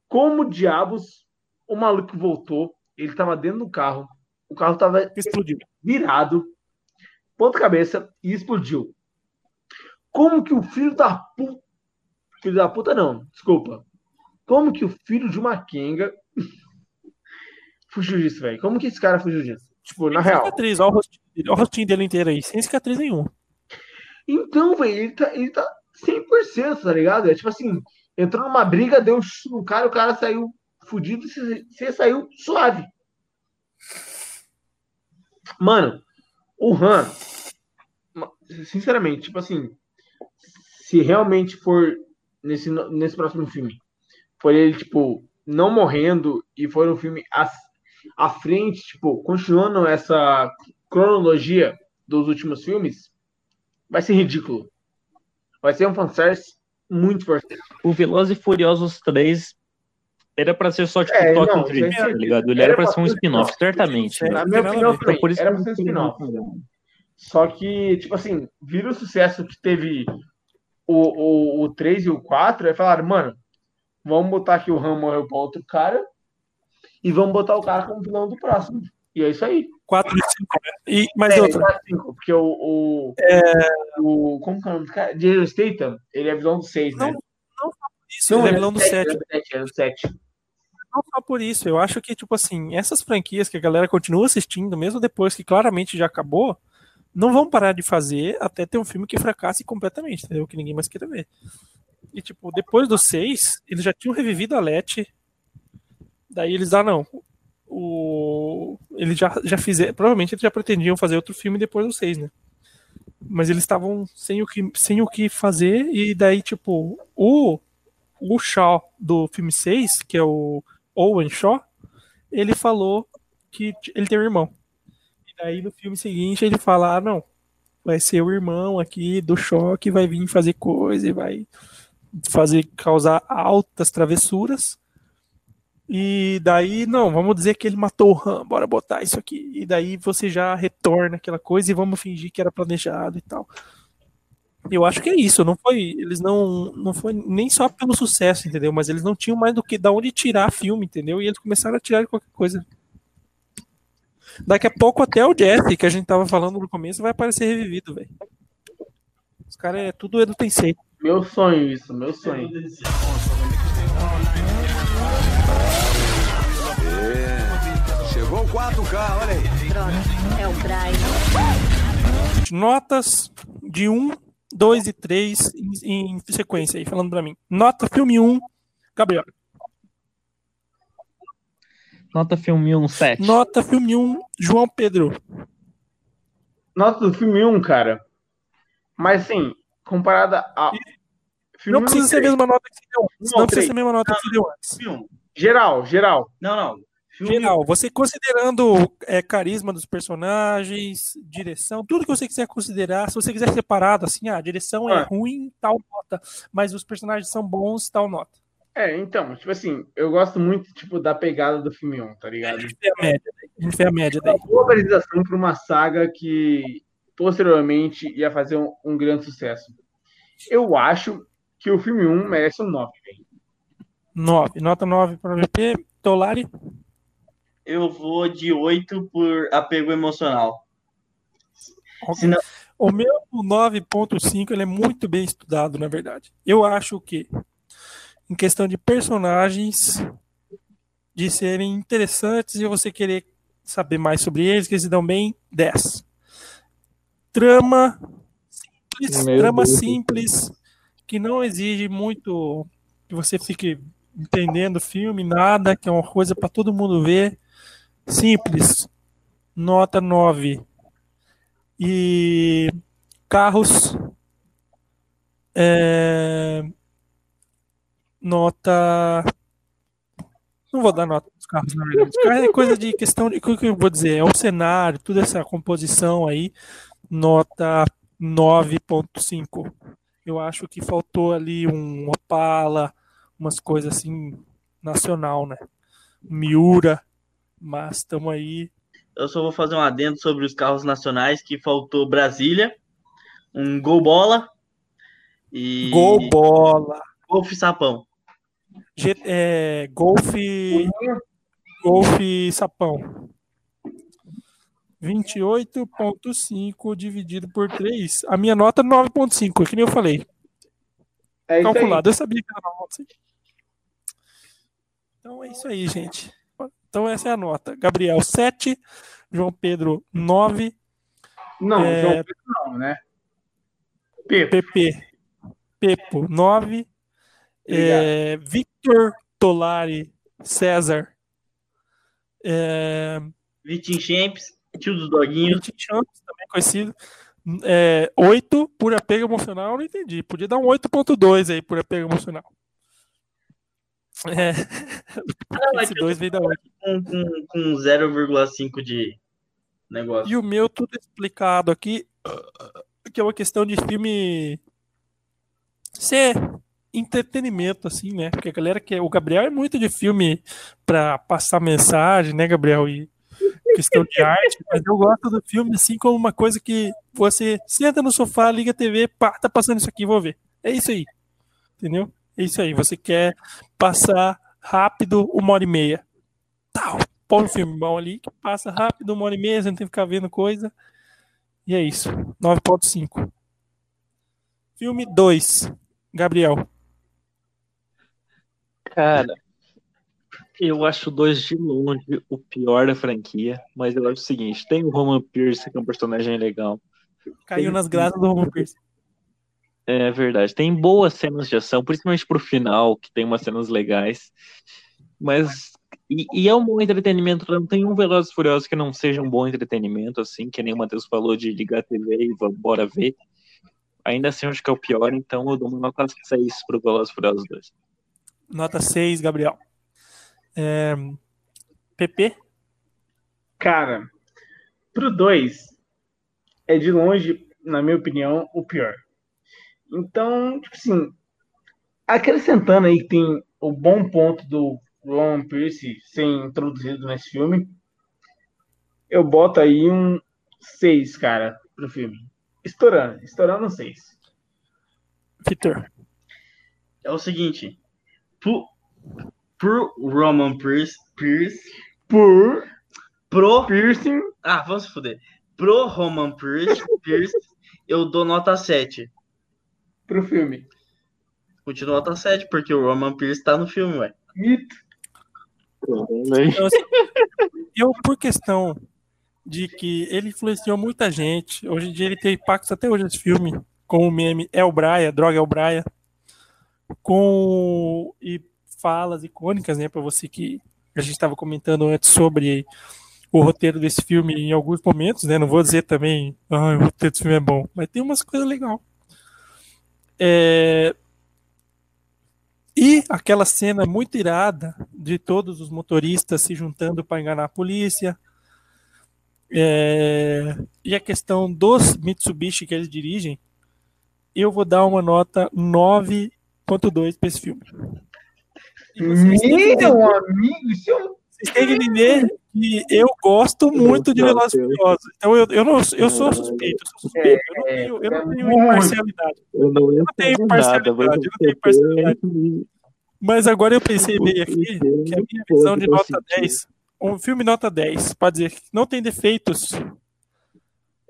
como diabos o maluco voltou. Ele tava dentro do carro. O carro tava Explodiu. virado, ponta cabeça e explodiu. Como que o filho da puta. Filho da puta, não, desculpa. Como que o filho de uma Kenga fugiu disso, velho? Como que esse cara fugiu disso? Tipo, na real. cicatriz, olha o rostinho dele, olha o rostinho dele inteiro aí, sem cicatriz nenhuma. Então, velho, ele tá, ele tá 100%, tá ligado? É tipo assim, entrou numa briga, deu um chute no cara, o cara saiu fudido e você saiu suave. Mano, o Han, sinceramente, tipo assim, se realmente for nesse, nesse próximo filme, for ele, tipo, não morrendo e for um filme à, à frente, tipo, continuando essa cronologia dos últimos filmes, vai ser ridículo. Vai ser um fanservice muito forte. O Velozes e Furiosos 3 era pra ser só tipo É, Tokyo não, Drift, tá aí- ligado? Ele era era pra ser um spin-off, certamente. É, Na não minha opinião Então por isso era pra ser spin-off. spin-off. Só que, tipo assim, vira o sucesso que teve o, o, o 3 e o 4, aí falaram, mano, vamos botar aqui o Han morreu pra outro cara e vamos botar o cara como vilão do próximo. E é isso aí. 4 e 5, né? E, mas É, outra, quatro, cinco, porque o, o, o. Como que é o nome do cara? Jason Statham, ele é vilão do 6, né? Não, isso, ele é vilão do 7. É do 7, é do 7. Não só por isso, eu acho que, tipo assim, essas franquias que a galera continua assistindo, mesmo depois que claramente já acabou, não vão parar de fazer até ter um filme que fracasse completamente, entendeu? Que ninguém mais queira ver. E, tipo, depois do 6, eles já tinham revivido a Letty. Daí eles, ah, não. O... Eles já, já fizeram. Provavelmente eles já pretendiam fazer outro filme depois do 6, né? Mas eles estavam sem o, que, sem o que fazer, e daí, tipo, o, o Shaw do filme 6, que é o Owen Shaw, ele falou que ele tem um irmão. Daí no filme seguinte ele fala: ah, não, vai ser o irmão aqui do Shaw que vai vir fazer coisa e vai fazer causar altas travessuras. E daí, não, vamos dizer que ele matou o Han, bora botar isso aqui. E daí você já retorna aquela coisa e vamos fingir que era planejado e tal. Eu acho que é isso, não foi, eles não, não foi nem só pelo sucesso, entendeu? Mas eles não tinham mais do que da onde tirar filme, entendeu? E eles começaram a tirar de qualquer coisa. Daqui a pouco até o Jesse, que a gente tava falando no começo, vai aparecer revivido, velho. Os caras é tudo Edu Tensei. Meu sonho, isso, meu sonho. Chegou o 4K, olha aí. É o Brian. Notas de 1, 2 e 3 em, em sequência aí, falando pra mim. Nota filme 1, Gabriel. Nota filme 1, 7. Nota filme 1, João Pedro. Nota do filme 1, cara. Mas assim, comparada a. Filme Não precisa ser a mesma nota que você deu antes. Não, Não precisa ser a mesma nota que você deu antes. Filme. Geral, geral. Não, não. Filme. Geral, você considerando é, carisma dos personagens, direção, tudo que você quiser considerar, se você quiser separado, assim, ah, a direção é Ah. ruim, tal nota, mas os personagens são bons, tal nota. É, então, tipo assim, eu gosto muito, tipo, da pegada do filme 1, tá A ligado? gente vê a média, a gente vê a média daí. Uma boa apresentação para uma saga que posteriormente ia fazer um, um grande sucesso. Eu acho que o filme 1 merece um 9, velho. 9, nota 9 para o VP. Tolari, Eu vou de 8 por apego emocional. Se não- o meu 9.5 ele é muito bem estudado, na verdade. Eu acho que, em questão de personagens, de serem interessantes e você querer saber mais sobre eles, que eles se dão bem, 10. Trama simples, Meu trama Deus. simples, que não exige muito que você fique entendendo o filme, nada, que é uma coisa para todo mundo ver. Simples. Nota 9. E carros. é, nota. Não vou dar nota dos carros, na verdade. Os carros é coisa de questão de. O que eu vou dizer? É o cenário, toda essa composição aí, nota 9,5. Eu acho que faltou ali um Opala, umas coisas assim, nacional, né? Miura, mas estamos aí. Eu só vou fazer um adendo sobre os carros nacionais que faltou Brasília, um Gol Bola e Gol Bola, Golf Sapão. G- é, Golf, Golf Sapão. 28,5 dividido por 3. A minha nota é 9,5, que nem eu falei. É calculado. Eu sabia que era 9,5. Então é isso aí, gente. Então essa é a nota. Gabriel, 7. João Pedro, 9. Não, É. João Pedro não, né? Pepe. PP, Pepo, 9. É, Victor Tolari César. É, Vitinho Champs, tio dos doguinhos. Quentin Champs, também conhecido. É, 8 por apego emocional, não entendi. Podia dar um 8.2 aí por apego emocional. É, Não, é esse que eu 2 veio da onde? com, com, com 0,5 de negócio. E o meu tudo explicado aqui, que é uma questão de filme ser entretenimento, assim, né? Porque a galera que o Gabriel é muito de filme pra passar mensagem, né, Gabriel? E questão de arte, mas eu gosto do filme assim como uma coisa que você senta no sofá, liga a TV, pá, tá passando isso aqui, vou ver. É isso aí. Entendeu? É isso aí. Você quer passar rápido uma hora e meia. Tal. Põe um filme bom ali que passa rápido uma hora e meia, você não tem que ficar vendo coisa. E é isso. 9.5. Filme 2. Gabriel. Cara, eu acho dois de longe o pior da franquia, mas eu acho o seguinte: tem o Roman Pierce, que é um personagem legal. Caiu nas graças do Roman Pierce. É verdade. Tem boas cenas de ação, principalmente pro final, que tem umas cenas legais. Mas. E, e é um bom entretenimento. Não tem um Velozes e Furiosos que não seja um bom entretenimento, assim, que nem o Matheus falou de ligar a TV e vamos bora ver. Ainda assim, acho que é o pior, então eu dou uma nota 6 pro Velozes e Furiosos 2. Nota 6, Gabriel. É... PP? Cara, pro 2 é de longe, na minha opinião, o pior. Então, tipo assim, acrescentando aí que tem o bom ponto do Ron Pierce ser introduzido nesse filme, eu boto aí um 6, cara, pro filme. Estourando, estourando um 6. Vitor. É o seguinte. Pro, pro Roman Pierce, Pierce. Por Pro. piercing, Ah, vamos se fuder. Pro Roman Pierce, Pierce eu dou nota 7. pro filme. Continua nota 7, porque o Roman Pierce tá no filme, ué. Mito. Então, assim, eu, por questão de que ele influenciou muita gente, hoje em dia ele tem impactos até hoje nesse filme, com o meme El Braia, Droga El Braia, com e falas icônicas, né, para você que a gente estava comentando antes sobre o roteiro desse filme em alguns momentos, né, não vou dizer também, ah, o roteiro desse filme é bom, mas tem umas coisas legais. É, e aquela cena muito irada de todos os motoristas se juntando para enganar a polícia. É, e a questão dos Mitsubishi que eles dirigem, eu vou dar uma nota 9.2 para esse filme. Meu amigo, isso é vocês têm que entender que eu gosto muito de Velozes e Furiosos. Então eu, eu, não, eu sou suspeito, eu sou suspeito. Eu não tenho, eu não tenho imparcialidade. Eu não tenho entendo parcialidade, nada, mas eu não tenho parcialidade. Mas agora eu pensei bem aqui que a minha visão de nota sentido. 10, um filme nota 10, pode dizer que não tem defeitos,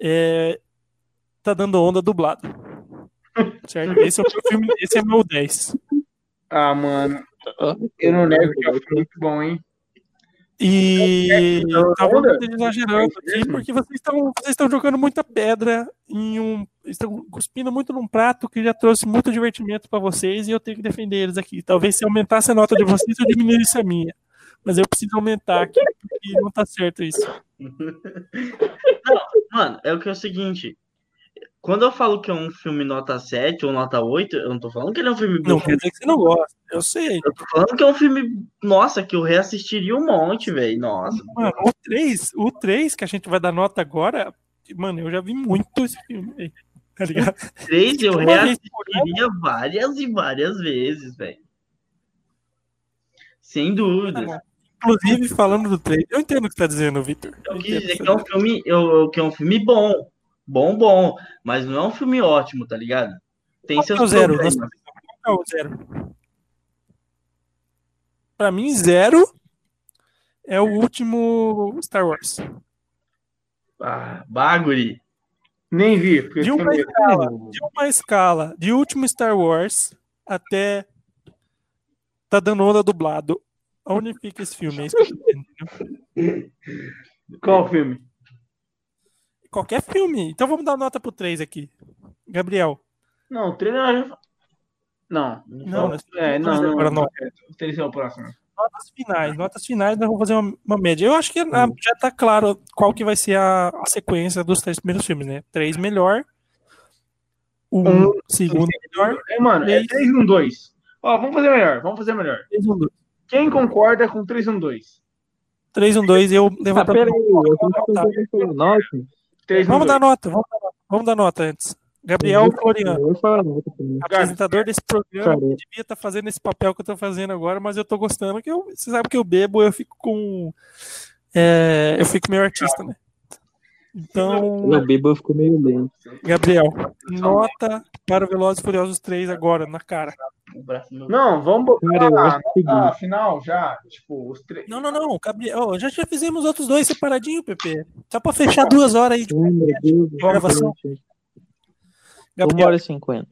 é, tá dando onda dublado. Certo? Esse é o meu filme, esse é meu 10. Ah, mano, eu não nego que é um filme muito bom, hein? E Então, talvez onda? eu esteja exagerando aqui, porque vocês estão, vocês estão jogando muita pedra em um. Estão cuspindo muito num prato que já trouxe muito divertimento para vocês e eu tenho que defender eles aqui. Talvez se aumentasse a nota de vocês, eu diminuísse a minha. Mas eu preciso aumentar aqui, porque não tá certo isso. Mano, é o que é o seguinte. Quando eu falo que é um filme nota 7 ou nota 8, eu não tô falando que ele é um filme bom. Não quer dizer que você não gosta. Eu sei. Eu tô falando que é um filme, nossa, que eu reassistiria um monte, velho. Nossa. Mano, o 3, o 3 que a gente vai dar nota agora, mano, eu já vi muito esse filme, véi, tá ligado? 3 eu reassistiria várias e várias vezes, velho. Sem dúvida. Inclusive, falando do 3, eu entendo o que você tá dizendo, Victor. Eu Eu quis dizer o que que é um filme, eu, que é um filme bom. Bom, bom. Mas não é um filme ótimo, tá ligado? Tem Qual que seus é zero? problemas. Qual é o zero? Pra mim, zero é o último Star Wars. Ah, baguri. Nem vi. De uma escala, de uma escala de último Star Wars até tá dando onda dublado. Onde fica esse filme? É isso que eu tô dizendo. Qual filme? Qualquer filme. Então vamos dar nota pro 3 aqui. Gabriel. Não, o trailer. já- Não. Não, Não, é, não, não. agora não. O trailer é o próximo. Notas finais. Notas finais, nós vamos fazer uma, uma média. Eu acho que ah, já tá claro qual que vai ser a, a sequência dos três primeiros filmes, né? Três melhor. O Um, segundo melhor. É, mano, é Três. 3 1 2. Ó, vamos fazer melhor, vamos fazer melhor. Três, um, dois. Quem concorda com 3 1 2? 3, 1, 2, eu Ah, levanto a peraí, eu tô tentando falar nota. 3 1 Vamos 2. dar nota, vamos dar nota, vamos dar nota antes. Gabriel Floriano, apresentador desse programa, Cara. que devia estar fazendo esse papel que eu tô fazendo agora, mas eu tô gostando, que eu, você sabe que eu bebo, eu fico com. é, eu fico meio artista, né? Então, Eu bebo, eu fico meio lento. Gabriel, nota para o Velozes e Furiosos 3 agora, na cara. O Não, vamos botar Cara, eu a acho o seguinte. nota final já. Tipo, os três. Não, não, não, Gabriel, já, já fizemos outros dois separadinho, Pepe. Só pra fechar duas horas aí de gravação. Gabriel, hora e cinquenta.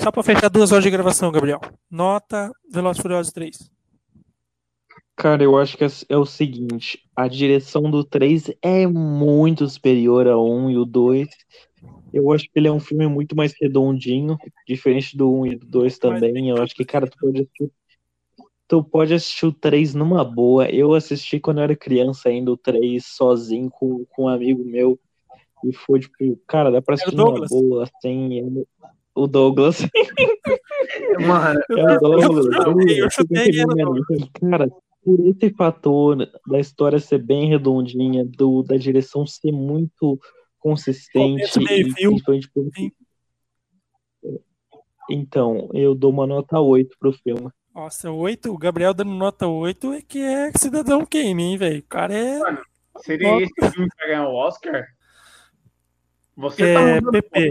só pra fechar duas horas de gravação, Gabriel. Nota Velozes e Furiosos 3. Cara, eu acho que é é o seguinte, a direção do 3 é muito superior ao 1 e o 2. Eu acho que ele é um filme muito mais redondinho, diferente do 1 e do 2 também. Eu acho que, cara, tu pode assistir, tu pode assistir o 3 numa boa. Eu assisti quando eu era criança ainda o 3 sozinho com, com um amigo meu. E foi tipo, cara, dá pra assistir numa Douglas? boa, assim. eu- O Douglas. Mano, É o Douglas. eu chutei, eu chutei e era o Cara, por esse fator da história ser bem redondinha, do, da direção ser muito consistente meio, e por- Fim. Então, eu dou uma nota 8 pro filme. Nossa, 8, o Gabriel dando nota 8 é que é Cidadão Kane, hein, velho? O cara é, seria esse filme pra ganhar o Oscar? Você tá é mudando PP.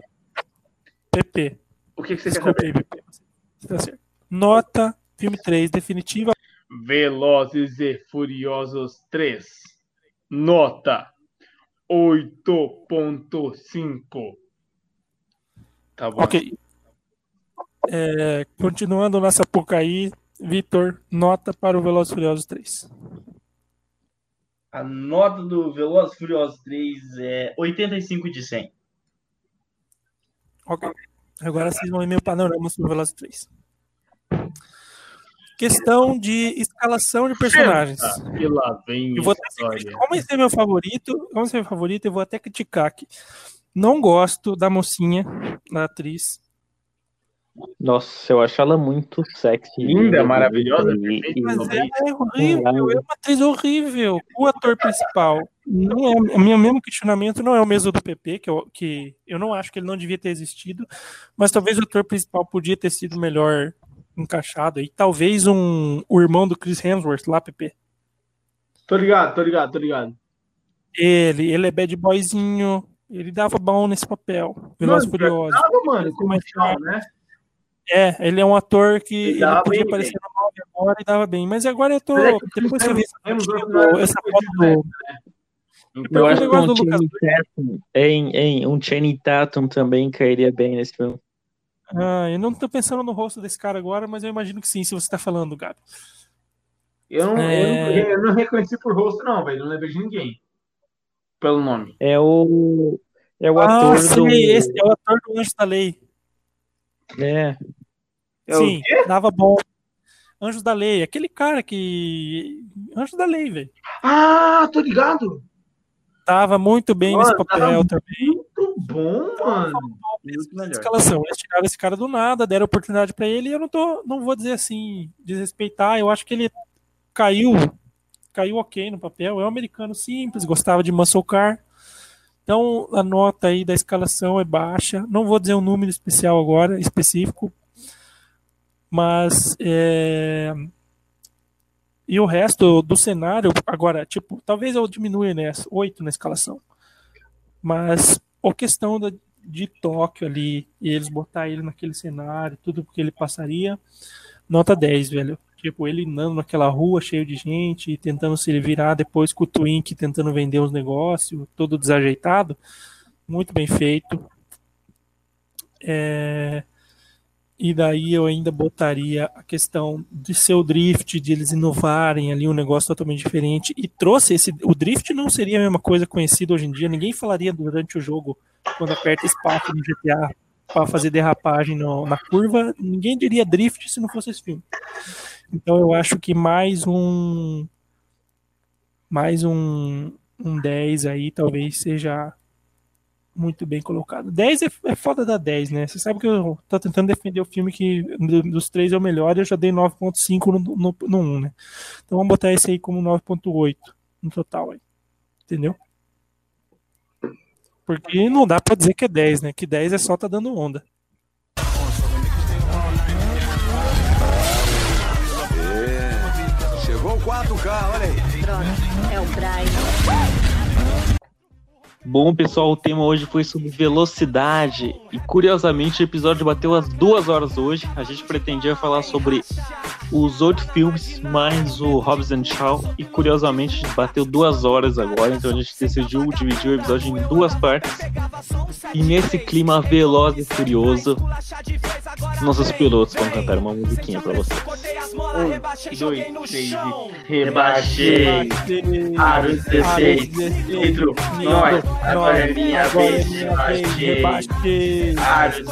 PP. O que, que você quer Desculpa saber? aí, PP. Você tá certo. Nota, filme 3, definitiva. Velozes e Furiosos 3. Nota 8.5. Tá bom. Ok. É, continuando nessa pouca aí, Vitor, nota para o Velozes e Furiosos 3. A nota do Velozes e Furiosos 3 é 85 de 100. Ok. Agora vocês vão ver meu panorama sobre o Velozes 3. Questão de escalação de personagens. E lá vem Eu vou até. Como esse é meu favorito, como esse é meu favorito, eu vou até criticar aqui. Não gosto da mocinha, da atriz. Nossa, eu acho ela muito sexy. Linda, E- maravilhosa, e- e- Mas ela é horrível, é uma atriz horrível. O ator principal não é o meu mesmo questionamento não é o mesmo do PP, que eu, que eu não acho que ele não devia ter existido, mas talvez o ator principal podia ter sido melhor encaixado aí. Talvez um o irmão do Chris Hemsworth lá, PP. Tô ligado, tô ligado, tô ligado. Ele, ele é bad boyzinho, ele dava bom nesse papel. Veloz e Mano, Furioso. Tava, mano, comercial, né? É, ele é um ator que Ele ele, dava podia bem, aparecer no 9 agora e dava bem. Mas agora eu tô. É que depois que eu vi essa, fotinha outro- do- foto. Então, Eu Eu acho que um Channing Tatum, hein, hein, um Channing Tatum também cairia bem nesse filme. Ah, eu não tô pensando no rosto desse cara agora, mas eu imagino que sim, se você tá falando, Gabi. eu, não, eu, não, É. eu não reconheci por rosto, não, velho. Não lembrei de ninguém. Pelo nome. É o. É o ah, ator sei, do. esse é o ator do Anjo da Lei. É, É sim, dava bom. Anjos da Lei, aquele cara que. Anjos da Lei, velho. Ah, tô ligado. Tava muito bem Mano, nesse papel tava também. Muito bom, mano. Escalação. Eles tiraram esse cara do nada, deram oportunidade pra ele e eu não tô, não vou dizer assim, desrespeitar. Eu acho que ele caiu, caiu ok no papel. É um americano simples, gostava de muscle car. Então a nota aí da escalação é baixa. Não vou dizer um número especial agora, específico, mas é... e o resto do cenário agora, tipo, talvez eu diminua né, 8 na escalação. Mas a questão da, de Tóquio ali, e eles botar ele naquele cenário, tudo que ele passaria, nota 10, velho. Tipo, ele andando naquela rua cheio de gente, tentando se virar depois com o Twink tentando vender os negócios, todo desajeitado. Muito bem feito. É... E daí eu ainda botaria a questão de ser o drift, de eles inovarem ali um negócio totalmente diferente. E trouxe esse. O drift não seria a mesma coisa conhecida hoje em dia. Ninguém falaria durante o jogo, quando aperta espaço no GTA para fazer derrapagem no, na curva. Ninguém diria drift se não fosse esse filme. Então eu acho que mais um. Mais um, um 10 aí talvez seja muito bem colocado. 10 é, é foda da 10, né? Você sabe que eu tô tentando defender o filme que dos três é o melhor e eu já dei 9.5 no, no, no 1, né? Então vamos botar esse aí como 9.8 no total aí. Entendeu? Porque não dá pra dizer que é 10, né? Que 10 é só tá dando onda. É. Chegou o 4K, olha aí. Pronto, é o Brian. Bom, pessoal, o tema hoje foi sobre velocidade e curiosamente o episódio bateu as duas horas hoje. A gente pretendia falar sobre os outros filmes, mais o Hobbs and Shaw e curiosamente bateu duas horas agora, então a gente decidiu dividir o episódio em duas partes. E nesse clima veloz e furioso, nossos pilotos vão cantar uma musiquinha pra vocês. Um, dois, três, rebaixei. Aros 16, Nitro, nós, agora é minha vez, rebaixei. Aros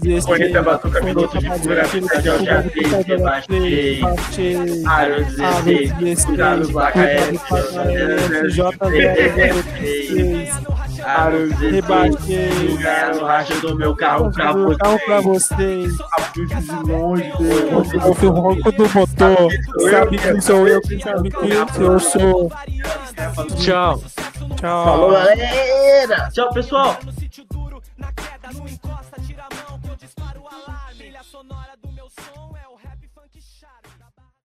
16, Corneta Batuca, piloto de fuga, Jorge Atriz, rebaixei. Aros 16, cuidado, placa S, J006. Aros 16, Rebaixei. ganhar no racha do meu carro pra Meu carro pra vocês. vocês. de longe, O ronco do motor. Sabe quem sou eu, quem sabe quem eu sou. Tchau! Tchau. Falou, galera! Tchau, pessoal!